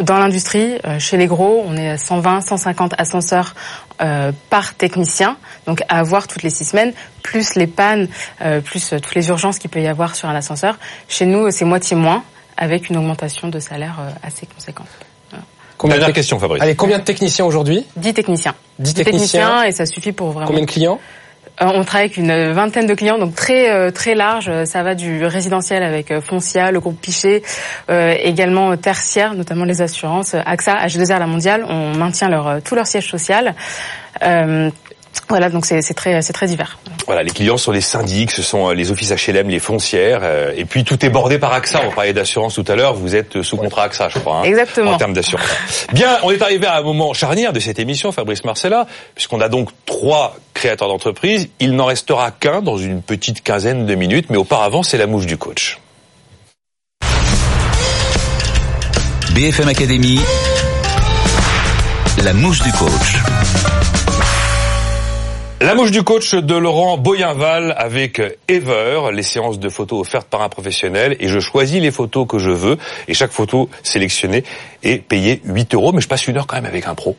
Speaker 10: dans l'industrie, euh, chez les gros, on est à 120, 150 ascenseurs euh, par technicien, donc à avoir toutes les six semaines, plus les pannes, euh, plus euh, toutes les urgences qu'il peut y avoir sur un ascenseur. Chez nous, c'est moitié moins, avec une augmentation de salaire euh, assez conséquente.
Speaker 4: Combien
Speaker 2: Dernière
Speaker 4: de
Speaker 2: question, Fabrice.
Speaker 4: Allez, combien de techniciens aujourd'hui?
Speaker 10: 10 techniciens.
Speaker 4: 10
Speaker 10: 10
Speaker 4: techniciens.
Speaker 10: et ça suffit pour vraiment...
Speaker 4: Combien de clients?
Speaker 10: On travaille avec une vingtaine de clients, donc très très large. Ça va du résidentiel avec Foncia, le groupe Pichet, également tertiaire, notamment les assurances, AXA, H2R, la Mondiale. On maintient leur tout leur siège social. Voilà, donc c'est très, c'est très divers.
Speaker 2: Voilà, les clients sont les syndics, ce sont euh, les offices HLM, les foncières, euh, et puis tout est bordé par AXA. On parlait d'assurance tout à l'heure, vous êtes sous contrat AXA, je crois.
Speaker 10: Hein, Exactement.
Speaker 2: En termes d'assurance. Bien, on est arrivé à un moment charnière de cette émission, Fabrice Marcella, puisqu'on a donc trois créateurs d'entreprise. Il n'en restera qu'un dans une petite quinzaine de minutes, mais auparavant, c'est la mouche du coach.
Speaker 1: BFM Academy, la mouche du coach.
Speaker 2: La mouche du coach de Laurent Boyenval avec Ever, les séances de photos offertes par un professionnel et je choisis les photos que je veux et chaque photo sélectionnée est payée 8 euros mais je passe une heure quand même avec un pro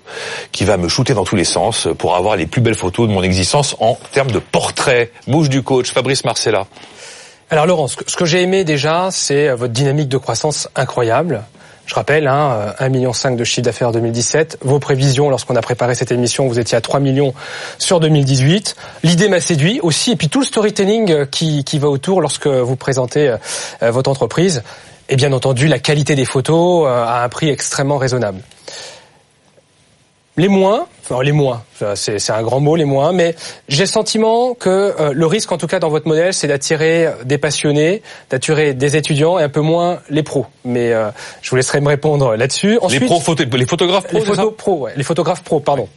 Speaker 2: qui va me shooter dans tous les sens pour avoir les plus belles photos de mon existence en termes de portrait. Mouche du coach, Fabrice Marcella.
Speaker 4: Alors Laurent, ce que, j'ai aimé déjà, c'est votre dynamique de croissance incroyable. Je rappelle, hein, 1,5 million de chiffre d'affaires en 2017. Vos prévisions, lorsqu'on a préparé cette émission, vous étiez à 3 millions sur 2018. L'idée m'a séduit aussi, et puis tout le storytelling euh, qui, qui va autour lorsque vous présentez euh, euh, votre entreprise. Et bien entendu, la qualité des photos à un prix extrêmement raisonnable. Les moins, enfin les moins, c'est un grand mot les moins, mais j'ai le sentiment que euh, le risque en tout cas dans votre modèle, c'est d'attirer des passionnés, d'attirer des étudiants et un peu moins les pros. Mais euh, je vous laisserai me répondre là-dessus.
Speaker 2: Les pros, les photographes pros,
Speaker 4: les photos pros, ouais, les photographes pros, pardon.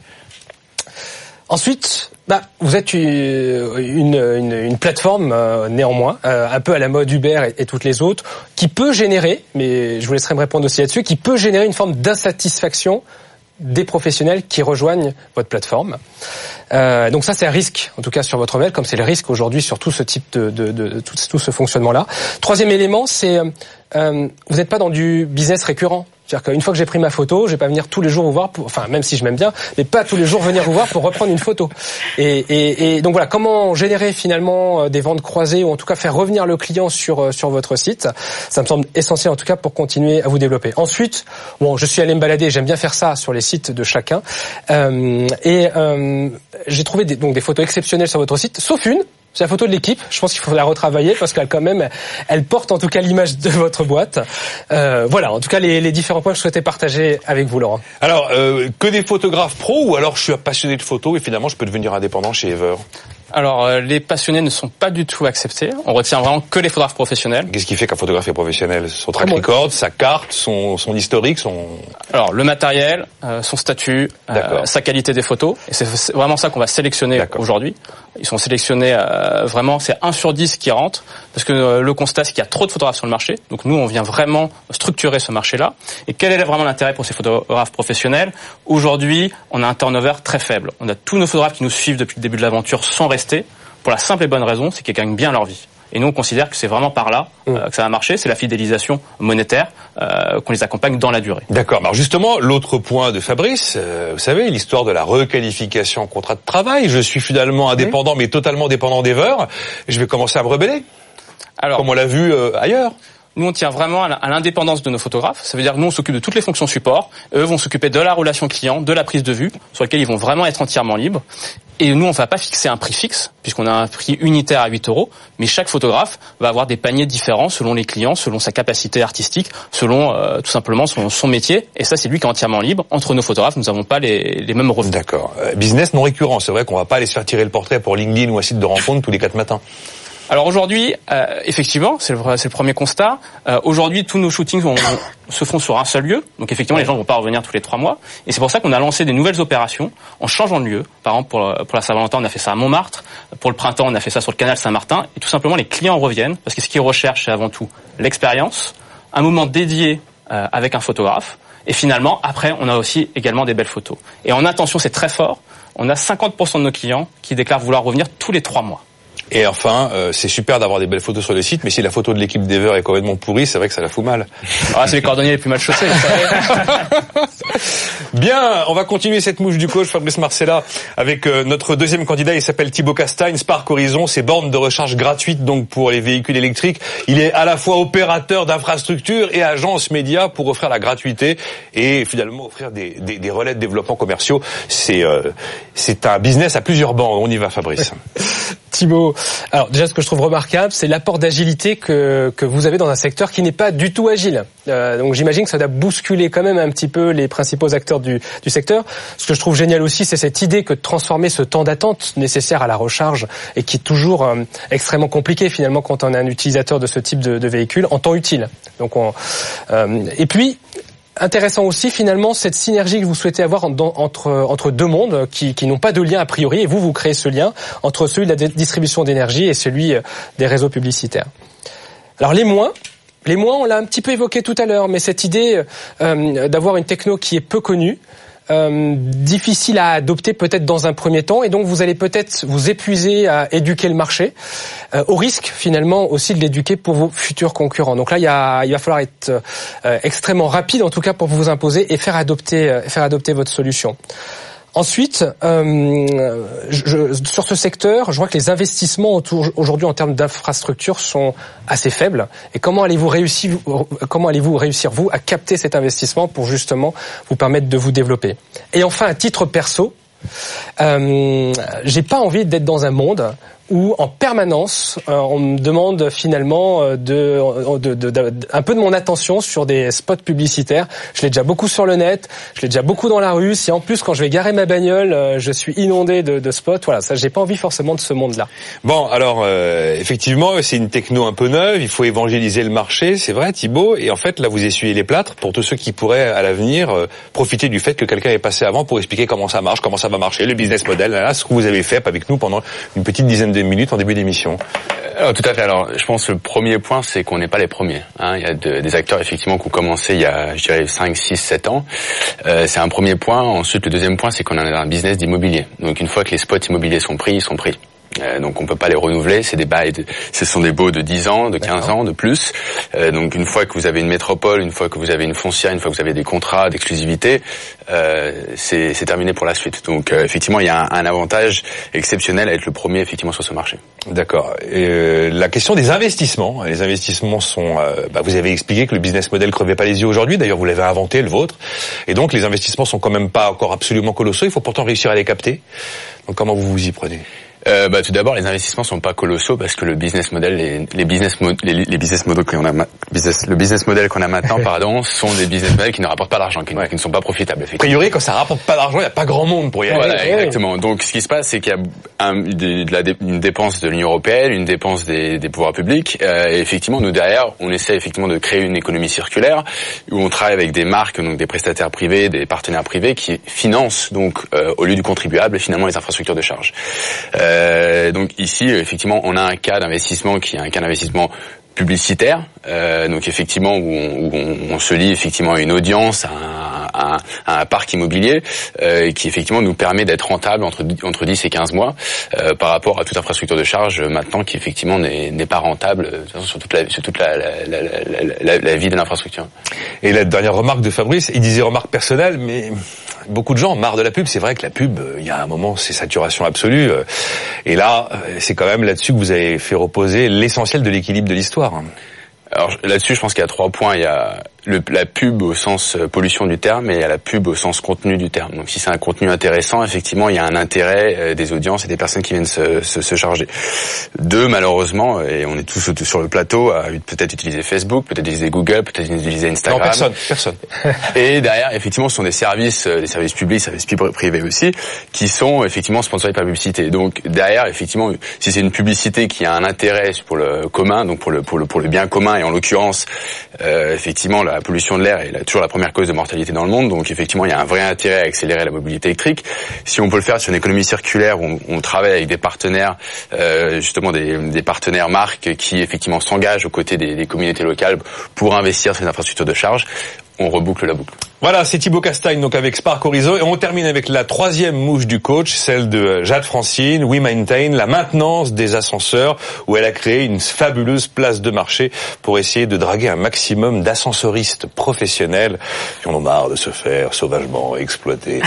Speaker 4: Ensuite, bah, vous êtes une, une, une plateforme néanmoins, un peu à la mode Uber et, et, toutes les autres, qui peut générer, mais je vous laisserai me répondre aussi là-dessus, qui peut générer une forme d'insatisfaction des professionnels qui rejoignent votre plateforme. Euh, donc ça, c'est un risque, en tout cas sur votre mail, comme c'est le risque aujourd'hui sur tout ce type de, ce fonctionnement-là. Troisième élément, c'est euh, vous n'êtes pas dans du business récurrent. C'est-à-dire qu'une fois que j'ai pris ma photo, je vais pas venir tous les jours vous voir, pour, enfin même si je m'aime bien, mais pas tous les jours venir vous voir pour reprendre une photo. Et, et, et donc voilà, comment générer finalement euh, des ventes croisées ou en tout cas faire revenir le client sur euh, sur votre site, ça me semble essentiel en tout cas pour continuer à vous développer. Ensuite, bon, je suis allé me balader, j'aime bien faire ça sur les sites de chacun, euh, et euh, j'ai trouvé des, donc des photos exceptionnelles sur votre site, sauf une c'est la photo de l'équipe. Je pense qu'il faut la retravailler parce qu'elle quand même, elle porte en tout cas l'image de votre boîte. Euh, voilà, en tout cas les, les, différents points que je souhaitais partager avec vous, Laurent.
Speaker 2: Alors, euh, que des photographes pros ou alors je suis passionné de photos et finalement je peux devenir indépendant chez Ever?
Speaker 6: Alors, euh, les passionnés ne sont pas du tout acceptés. On retient vraiment que les photographes professionnels.
Speaker 2: Qu'est-ce qui fait qu'un photographe est professionnel? Son track record, sa carte, son, son historique, son...
Speaker 6: Alors, le matériel, euh, son statut, euh, sa qualité des photos. Et c'est vraiment ça qu'on va sélectionner aujourd'hui. Ils sont sélectionnés vraiment, c'est 1 sur 10 qui rentre. Parce que le constat, c'est qu'il y a trop de photographes sur le marché. Donc nous, on vient vraiment structurer ce marché-là. Et quel est vraiment l'intérêt pour ces photographes professionnels? Aujourd'hui, on a un turnover très faible. On a tous nos photographes qui nous suivent depuis le début de l'aventure sans rester pour la simple et bonne raison, c'est qu'ils gagnent bien leur vie. Et nous, on considère que c'est vraiment par là mm. euh, que ça va marcher. C'est la fidélisation monétaire euh, qu'on les accompagne dans la durée.
Speaker 2: D'accord. Alors justement, l'autre point de Fabrice, euh, vous savez, l'histoire de la requalification en contrat de travail. Je suis finalement indépendant, mais totalement dépendant d'Ever. Je vais commencer à me rebeller. Alors, comme on l'a vu ailleurs.
Speaker 6: Nous, on tient vraiment à l'indépendance de nos photographes. Ça veut dire que nous, on s'occupe de toutes les fonctions support. Eux vont s'occuper de la relation client, de la prise de vue, sur laquelle ils vont vraiment être entièrement libres. Et nous, on va pas fixer un prix fixe, puisqu'on a un prix unitaire à 8 euros, mais chaque photographe va avoir des paniers différents selon les clients, selon sa capacité artistique, selon euh, tout simplement son, métier. Et ça, c'est lui qui est entièrement libre. Entre nos photographes, nous n'avons pas les, les, mêmes revenus.
Speaker 2: D'accord. Euh, business non récurrent, c'est vrai qu'on va pas aller se faire tirer le portrait pour LinkedIn ou un site de rencontre tous les quatre matins.
Speaker 6: Alors aujourd'hui, euh, effectivement, c'est le, le, premier constat. Euh, aujourd'hui, tous nos shootings se font sur un seul lieu. Donc effectivement, les gens ne vont pas revenir tous les trois mois. Et c'est pour ça qu'on a lancé des nouvelles opérations en changeant de lieu. Par exemple, pour, pour la Saint-Valentin, on a fait ça à Montmartre. Pour le printemps, on a fait ça sur le canal Saint-Martin. Et tout simplement, les clients reviennent parce que ce qu'ils recherchent, c'est avant tout l'expérience, un moment dédié euh, avec un photographe. Et finalement, après, on a aussi également des belles photos. Et en intention, c'est très fort. On a 50% de nos clients qui déclarent vouloir revenir tous les trois mois.
Speaker 2: Et enfin, euh, c'est super d'avoir des belles photos sur le site, mais si la photo de l'équipe d'Ever est complètement pourrie, c'est vrai que ça la fout mal.
Speaker 6: Ah, c'est les cordonniers les plus mal chaussés. vous savez. (laughs)
Speaker 2: Bien, on va continuer cette mouche du coach Fabrice Marcella avec euh, notre deuxième candidat. Il s'appelle Thibaut Castagne. Spark Horizon, c'est bornes de recharge gratuites donc pour les véhicules électriques. Il est à la fois opérateur d'infrastructure et agence média pour offrir la gratuité et finalement offrir des, des, des relais de développement commerciaux. C'est euh, c'est un business à plusieurs bancs. On y va, Fabrice. (laughs)
Speaker 4: Thibaut, alors déjà ce que je trouve remarquable, c'est l'apport d'agilité que, que vous avez dans un secteur qui n'est pas du tout agile. Euh, donc j'imagine que ça doit bousculer quand même un petit peu les principaux acteurs du, du secteur. Ce que je trouve génial aussi, c'est cette idée que de transformer ce temps d'attente nécessaire à la recharge et qui est toujours euh, extrêmement compliqué finalement quand on est un utilisateur de ce type de, de véhicule en temps utile. Donc on, euh, et puis intéressant aussi finalement cette synergie que vous souhaitez avoir entre deux mondes qui, qui n'ont pas de lien a priori et vous vous créez ce lien entre celui de la distribution d'énergie et celui euh, des réseaux publicitaires. Alors les moins les moins, on l'a un petit peu évoqué tout à l'heure, mais cette idée euh, d'avoir une techno qui est peu connue, euh, difficile à adopter peut-être dans un premier temps, et donc vous allez peut-être vous épuiser à éduquer le marché, euh, au risque finalement aussi de l'éduquer pour vos futurs concurrents. Donc là, il, y va falloir être euh, extrêmement rapide en tout cas pour vous imposer et faire adopter, faire adopter votre solution. Ensuite, euh, sur ce secteur, je vois que les investissements aujourd'hui en termes d'infrastructures sont assez faibles. Et comment allez-vous réussir, comment allez-vous réussir vous à capter cet investissement pour justement vous permettre de vous développer? Et enfin, à titre perso, euh, j'ai pas envie d'être dans un monde où en permanence on me demande finalement euh, de, de, de- de- un peu de mon attention sur des spots publicitaires. Je l'ai déjà beaucoup sur le net, je l'ai déjà beaucoup dans la rue. Si en plus quand je vais garer ma bagnole, euh, je suis inondé de, spots, voilà, ça j'ai pas envie forcément de ce monde-là.
Speaker 2: Bon, alors euh, effectivement, c'est une techno un peu neuve. Il faut évangéliser le marché, c'est vrai, Thibaut. Et en fait, là, vous essuyez les plâtres pour tous ceux qui pourraient à l'avenir euh, profiter du fait que quelqu'un est passé avant pour expliquer comment ça marche, comment ça va marcher, le business model. Là, ce que vous avez fait avec nous pendant une petite dizaine de minutes en début d'émission.
Speaker 8: Alors, tout à fait. Alors, je pense que le premier point, c'est qu'on n'est pas les premiers. hein. Il y a de- des acteurs effectivement qui ont commencé il y a, je dirais, 5, 6, 7 ans. Euh, c'est un premier point. Ensuite, le deuxième point, c'est qu'on a un business d'immobilier. Donc, une fois que les spots immobiliers sont pris, ils sont pris. Euh, donc on peut pas les renouveler, c'est des bails, de- ce sont des baux de 10 ans, de 15 ans, de plus. Euh, donc une fois que vous avez une métropole, une fois que vous avez une foncière, une fois que vous avez des contrats d'exclusivité, euh, c'est terminé pour la suite. Donc euh, effectivement, il y a un, un avantage exceptionnel à être le premier effectivement sur ce marché.
Speaker 2: D'accord. Euh, la question des investissements. Les investissements sont. euh, bah, vous avez expliqué que le business model crevait pas les yeux aujourd'hui. D'ailleurs, vous l'avez inventé, le vôtre. Et donc, les investissements sont quand même pas encore absolument colossaux. Il faut pourtant réussir à les capter. Donc, comment vous vous y prenez?
Speaker 8: Euh, bah, tout d'abord, les investissements sont pas colossaux parce que le business model, les, les business mo- les, les business models qu'on a, business, le business model qu'on a maintenant, (laughs) pardon, sont des business models qui ne rapportent pas d'argent, qui, ne- qui ne sont pas profitables.
Speaker 2: A priori, quand ça rapporte pas d'argent, il n'y a pas grand monde pour y aller.
Speaker 8: Voilà, exactement. Donc, ce qui se passe, c'est qu'il y a un- de, de la dé- une dépense de l'Union européenne, une dépense des, des pouvoirs publics. Euh, et effectivement, nous derrière, on essaie effectivement de créer une économie circulaire où on travaille avec des marques, donc des prestataires privés, des partenaires privés qui financent donc euh, au lieu du contribuable finalement les infrastructures de charge. Euh, donc ici, effectivement, on a un cas d'investissement qui est un cas d'investissement publicitaire, euh, donc effectivement où on, se lie effectivement à une audience, à un, parc immobilier euh, qui effectivement nous permet d'être rentable entre, entre 10 et 15 mois euh, par rapport à toute infrastructure de charge euh, maintenant qui effectivement n'est pas rentable euh, sur toute la, sur toute la- la vie de l'infrastructure.
Speaker 2: Et la dernière remarque de Fabrice, il disait remarque personnelle, mais beaucoup de gens marre de la pub. C'est vrai que la pub, euh, il y a un moment, c'est saturation absolue. euh, Et là, euh, c'est quand même là-dessus que vous avez fait reposer l'essentiel de l'équilibre de l'histoire.
Speaker 8: Alors je- là-dessus, je pense qu'il y a trois points. Il y a le, la pub au sens euh, pollution du terme et a la pub au sens contenu du terme. Donc si c'est un contenu intéressant, effectivement, il y a un intérêt euh, des audiences et des personnes qui viennent se, se, se charger. Deux, malheureusement, et on est tous sur le plateau, à peut-être utiliser Facebook, peut-être utiliser Google, peut-être utiliser Instagram.
Speaker 2: Non, personne, personne. (laughs)
Speaker 8: Et derrière, effectivement, ce sont des services, euh, des services publics, services privés aussi, qui sont effectivement sponsorisés par publicité. Donc derrière, effectivement, si c'est une publicité qui a un intérêt pour le commun, donc pour le pour le pour le bien commun, et en l'occurrence, euh, effectivement, la pollution de l'air est la- toujours la première cause de mortalité dans le monde. Donc effectivement, il y a un vrai intérêt à accélérer la mobilité électrique. Si on peut le faire sur une économie circulaire où on, travaille avec des partenaires, euh, justement des, des partenaires marques qui effectivement s'engagent aux côtés des, des communautés locales pour investir sur les infrastructures de charge, on reboucle la boucle.
Speaker 2: Voilà, c'est Thibaut Castagne donc avec Spark Horizon et on termine avec la troisième mouche du coach, celle de Jade Francine, We Maintain, la maintenance des ascenseurs où elle a créé une fabuleuse place de marché pour essayer de draguer un maximum d'ascensoristes professionnels qui en ont marre de se faire sauvagement exploiter.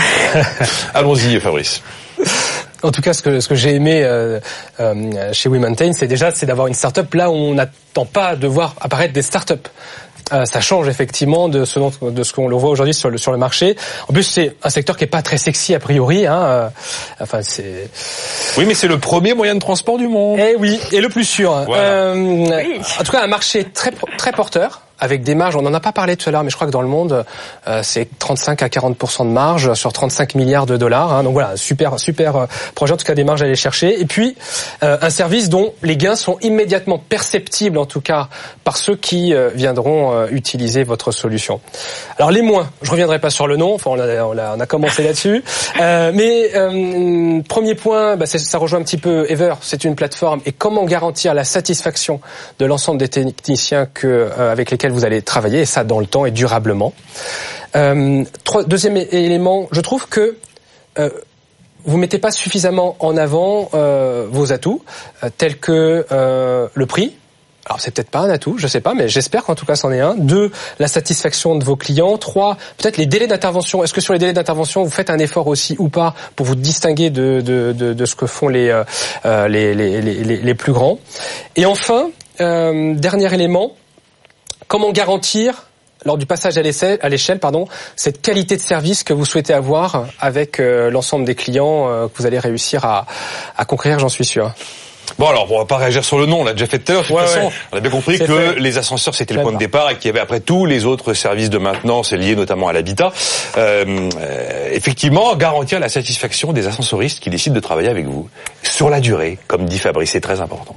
Speaker 2: (laughs) Allons-y Fabrice.
Speaker 4: En tout cas, ce que, ce que j'ai aimé euh, euh, chez We Maintain, c'est déjà c'est d'avoir une start-up là où on n'attend pas de voir apparaître des start-up. Euh, ça change effectivement de ce dont, de ce qu'on le voit aujourd'hui sur le sur le marché. En plus, c'est un secteur qui est pas très sexy a priori. Hein. euh, Enfin, c'est.
Speaker 2: Oui, mais c'est le premier moyen de transport du monde.
Speaker 4: Eh oui, et le plus sûr.
Speaker 2: Voilà.
Speaker 4: Euh, En tout cas, un marché très très porteur avec des marges. On n'en a pas parlé tout à l'heure, mais je crois que dans le monde, euh, c'est 35 à 40% de marge sur 35 milliards de dollars. hein. Donc voilà, super super euh, projet. En tout cas, des marges à aller chercher. Et puis euh, un service dont les gains sont immédiatement perceptibles, en tout cas par ceux qui euh, viendront euh, utiliser votre solution. Alors les moins, je reviendrai pas sur le nom. Enfin, on a on a, on a commencé là-dessus. (laughs) Euh, mais euh, premier point, bah, ça rejoint un petit peu Ever. C'est une plateforme. Et comment garantir la satisfaction de l'ensemble des techniciens que euh, avec lesquels vous allez travailler, et ça dans le temps et durablement. Euh, deuxième élément, je trouve que euh, vous mettez pas suffisamment en avant euh, vos atouts, euh, tels que euh, le prix. Alors c'est peut-être pas un atout, je sais pas, mais j'espère qu'en tout cas c'en est un. Deux, la satisfaction de vos clients. Trois, peut-être les délais d'intervention. Est-ce que sur les délais d'intervention vous faites un effort aussi ou pas pour vous distinguer de, de, de, de ce que font les, euh, les, les, les- les plus grands? Et enfin, euh, dernier élément, comment garantir lors du passage à l'échelle, pardon, cette qualité de service que vous souhaitez avoir avec euh, l'ensemble des clients euh, que vous allez réussir à, à conquérir, j'en suis sûr.
Speaker 2: Bon alors, on va pas réagir sur le nom, on l'a déjà fait tout à l'heure. De toute
Speaker 4: Ouais,
Speaker 2: façon,
Speaker 4: ouais.
Speaker 2: on a bien compris que
Speaker 4: fait.
Speaker 2: les ascenseurs c'était le point de départ et qu'il y avait après tous les autres services de maintenance liés notamment à l'habitat. Euh, euh, effectivement, garantir la satisfaction des ascensoristes qui décident de travailler avec vous sur la durée, comme dit Fabrice, c'est très important.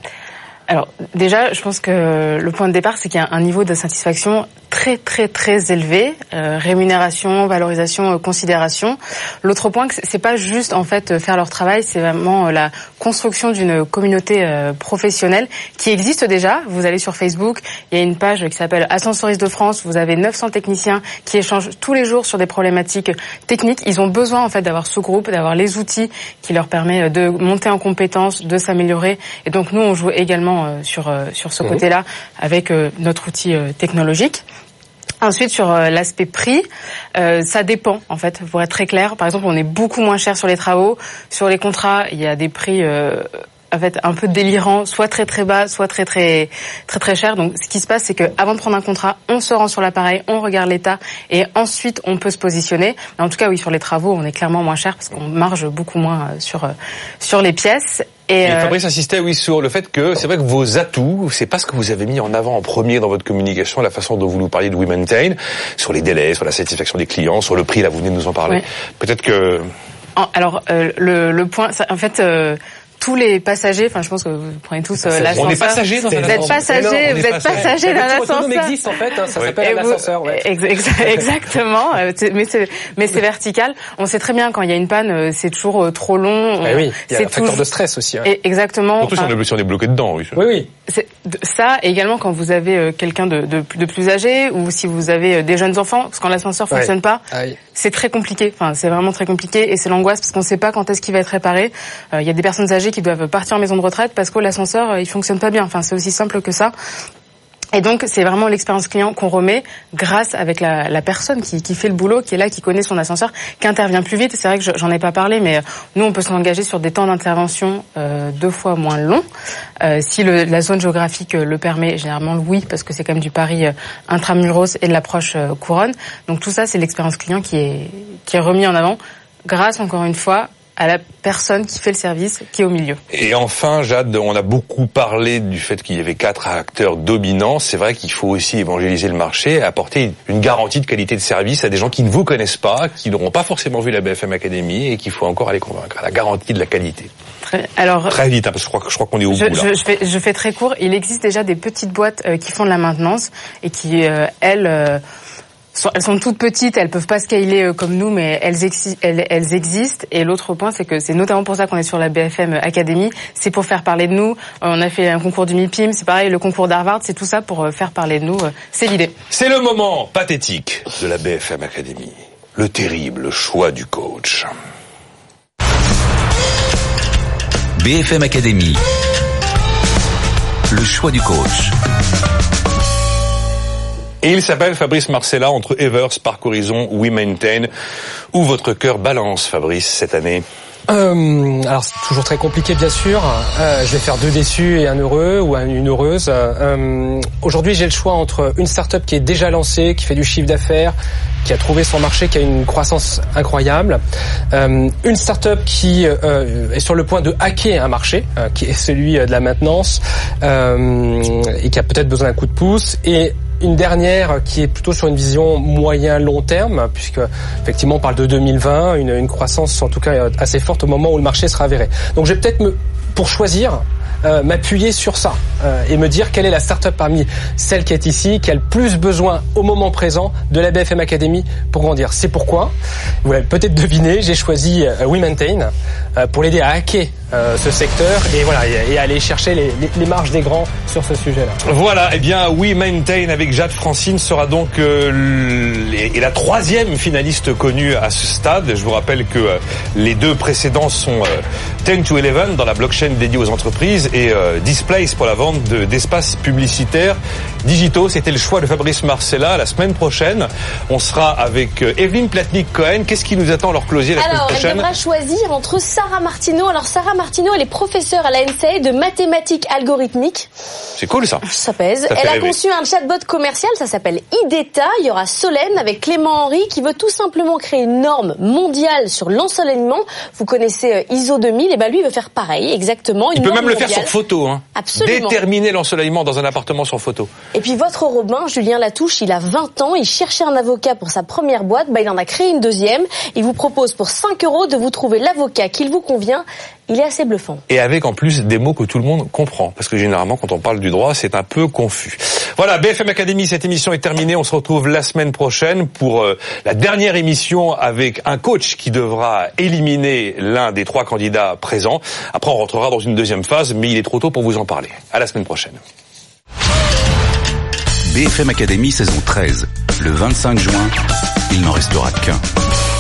Speaker 10: Alors déjà, je pense que le point de départ, c'est qu'il y a un niveau de satisfaction très très très élevé, euh, rémunération, valorisation, euh, considération. L'autre point, c'est- pas juste en fait euh, faire leur travail, c'est vraiment euh, la construction d'une communauté euh, professionnelle qui existe déjà. Vous allez sur Facebook, il y a une page qui s'appelle Ascensoriste de France. Vous avez 900 techniciens qui échangent tous les jours sur des problématiques techniques. Ils ont besoin en fait d'avoir ce groupe, d'avoir les outils qui leur permet de monter en compétences, de s'améliorer. Et donc nous, on joue également euh, sur euh, sur ce
Speaker 4: Mhm.
Speaker 10: côté-là avec euh, notre outil technologique. Ensuite, sur euh, l'aspect prix, euh, ça dépend, en fait, pour être très clair. Par exemple, on est beaucoup moins cher sur les travaux. Sur les contrats, il y a des prix euh, en fait, un peu délirants, soit très très bas, soit très très très très cher. Donc, ce qui se passe, c'est que avant de prendre un contrat, on se rend sur l'appareil, on regarde l'état, et ensuite on peut se positionner. Mais en tout cas, oui, sur les travaux, on est clairement moins cher parce qu'on marge beaucoup moins euh, sur euh, sur les pièces. Et,
Speaker 2: Et
Speaker 10: euh,
Speaker 2: Fabrice insistait oui sur le fait que c'est vrai que vos atouts, c'est pas ce que vous avez mis en avant en premier dans votre communication, la façon dont vous nous parliez de We Maintain, sur les délais, sur la satisfaction des clients, sur le prix, là vous venez de nous en parler. Peut-être que
Speaker 10: Alors euh, le, le point, ça- en fait. euh, tous les passagers, enfin je pense que vous prenez tous euh, l'ascenseur.
Speaker 2: On est passager dans un
Speaker 10: Vous êtes
Speaker 2: ascenseur.
Speaker 10: passager,
Speaker 2: Mais non, on
Speaker 10: vous êtes
Speaker 2: passager.
Speaker 10: passager
Speaker 4: La
Speaker 10: d'un ascenseur.
Speaker 4: existe en fait, hein, ça
Speaker 2: Oui.
Speaker 4: s'appelle un ascenseur. Ouais.
Speaker 10: ex- ex- (laughs) exactement, euh, mais c'est mais c'est vertical. On sait très bien quand il y a une panne, euh, c'est toujours euh, trop long. On-
Speaker 4: Eh oui, il y a
Speaker 10: c'est
Speaker 4: un facteur de stress aussi. ouais.
Speaker 10: Et- exactement.
Speaker 2: surtout si
Speaker 10: Enfin,
Speaker 2: on est, si on est bloqué dedans. Oui.
Speaker 4: Oui, oui.
Speaker 10: ça, et également quand vous avez euh, quelqu'un de, de, de plus âgé ou si vous avez euh, des jeunes enfants, parce que quand l'ascenseur
Speaker 4: Ouais.
Speaker 10: fonctionne pas,
Speaker 4: Ah oui.
Speaker 10: c'est très compliqué. Enfin, c'est vraiment très compliqué et c'est l'angoisse parce qu'on ne sait pas quand est-ce qu'il va être réparé. Euh, Il y a des personnes âgées qui doivent partir en maison de retraite parce que l'ascenseur euh, il fonctionne pas bien. Enfin, c'est aussi simple que ça. Et donc, c'est vraiment l'expérience client qu'on remet grâce avec la, personne qui, qui fait le boulot, qui est là, qui connaît son ascenseur, qui intervient plus vite. C'est vrai que je- j'en ai pas parlé, mais euh, nous, on peut s'engager sur des temps d'intervention euh, deux fois moins longs. Si la zone géographique le permet, généralement oui, parce que c'est quand même du pari euh, intramuros et de l'approche couronne. Donc tout ça, c'est l'expérience client qui est, qui est remis en avant grâce, encore une fois, à la personne qui fait le service, qui est au milieu.
Speaker 2: Et enfin, Jade, on a beaucoup parlé du fait qu'il y avait quatre acteurs dominants. C'est vrai qu'il faut aussi évangéliser le marché, apporter une garantie de qualité de service à des gens qui ne vous connaissent pas, qui n'auront pas forcément vu la BFM Academy et qu'il faut encore aller convaincre. La garantie de la qualité.
Speaker 10: Très- Alors,
Speaker 2: Très vite, hein, parce que je crois, que- je crois qu'on est au
Speaker 10: Je,
Speaker 2: bout là.
Speaker 10: je, je fais, je fais très court. Il existe déjà des petites boîtes euh, qui font de la maintenance et qui, euh, elles, euh, elles sont toutes petites, elles peuvent pas scaler euh, comme nous, mais elles, elles, elles existent. Et l'autre point, c'est que c'est notamment pour ça qu'on est sur la BFM Academy. C'est pour faire parler de nous. On a fait un concours du MIPIM, c'est pareil, le concours d'Harvard, c'est tout ça pour euh, faire parler de nous. Euh, c'est l'idée.
Speaker 2: C'est le moment pathétique de la BFM Academy. Le terrible choix du coach.
Speaker 1: BFM Academy. Le choix du coach.
Speaker 2: Et il s'appelle Fabrice Marcella entre Evers, Parc Horizon, We Maintain. Où votre cœur balance, Fabrice, cette année
Speaker 4: euh, alors c'est toujours très compliqué bien sûr. Euh, je vais faire deux déçus et un heureux ou une heureuse. Euh, Aujourd'hui j'ai le choix entre une start-up qui est déjà lancée, qui fait du chiffre d'affaires, qui a trouvé son marché, qui a une croissance incroyable. Euh, une start-up qui euh, est sur le point de hacker un marché, euh, qui est celui de la maintenance, et qui a peut-être besoin d'un coup de pouce. Et une dernière qui est plutôt sur une vision moyen-long terme, puisque effectivement on parle de 2020, une, une, croissance en tout cas assez forte au moment où le marché sera avéré. Donc je vais peut-être me, pour choisir, euh, m'appuyer sur ça euh, et me dire quelle est la start-up parmi celles qui est ici qui a le plus besoin au moment présent de la BFM Academy pour grandir. C'est pourquoi, vous l'avez peut-être deviné, j'ai choisi euh, WeMaintain euh, pour l'aider à hacker euh, ce secteur et voilà et, aller chercher les, marges des grands sur ce sujet-là.
Speaker 2: Voilà, et eh bien We Maintain avec Jade Francine sera donc et la troisième finaliste connue à ce stade. Je vous rappelle que les deux précédents sont 10 to 11 dans la blockchain dédiée aux entreprises et euh, Displace pour la vente d'espaces publicitaires digitaux. C'était le choix de Fabrice Marcella. La semaine prochaine, on sera avec euh, Evelyne Platnik-Cohen. Qu'est-ce qui nous attend leur closier la semaine prochaine
Speaker 5: Elle devra choisir entre Sarah Martineau. Alors Sarah Martineau, elle est professeure à la NCA de mathématiques algorithmiques.
Speaker 2: C'est cool ça.
Speaker 5: Ça pèse. elle a conçu un chatbot commercial, ça s'appelle IDETA. Il y aura Solène avec Clément Henry qui veut tout simplement créer une norme mondiale sur l'ensoleillement. Vous connaissez euh, ISO 2000, et ben lui il veut faire pareil, exactement.
Speaker 2: il peut même le faire sur photo. Hein.
Speaker 5: Absolument.
Speaker 2: Déterminer l'ensoleillement dans un appartement sur photo.
Speaker 5: Et puis votre Robin, Julien Latouche, il a 20 ans, il cherchait un avocat pour sa première boîte, bah, il en a créé une deuxième. Il vous propose pour 5 euros de vous trouver l'avocat qu'il vous convient. Il est assez bluffant.
Speaker 2: Et avec en plus des mots que tout le monde comprend. Parce que généralement, quand on parle du droit, c'est un peu confus. Voilà, BFM Academy, cette émission est terminée. On se retrouve la semaine prochaine pour euh, la dernière émission avec un coach qui devra éliminer l'un des trois candidats présents. Après, on rentrera dans une deuxième phase, mais il est trop tôt pour vous en parler. À la semaine prochaine.
Speaker 1: BFM Academy saison 13. Le 25 juin, il n'en restera qu'un.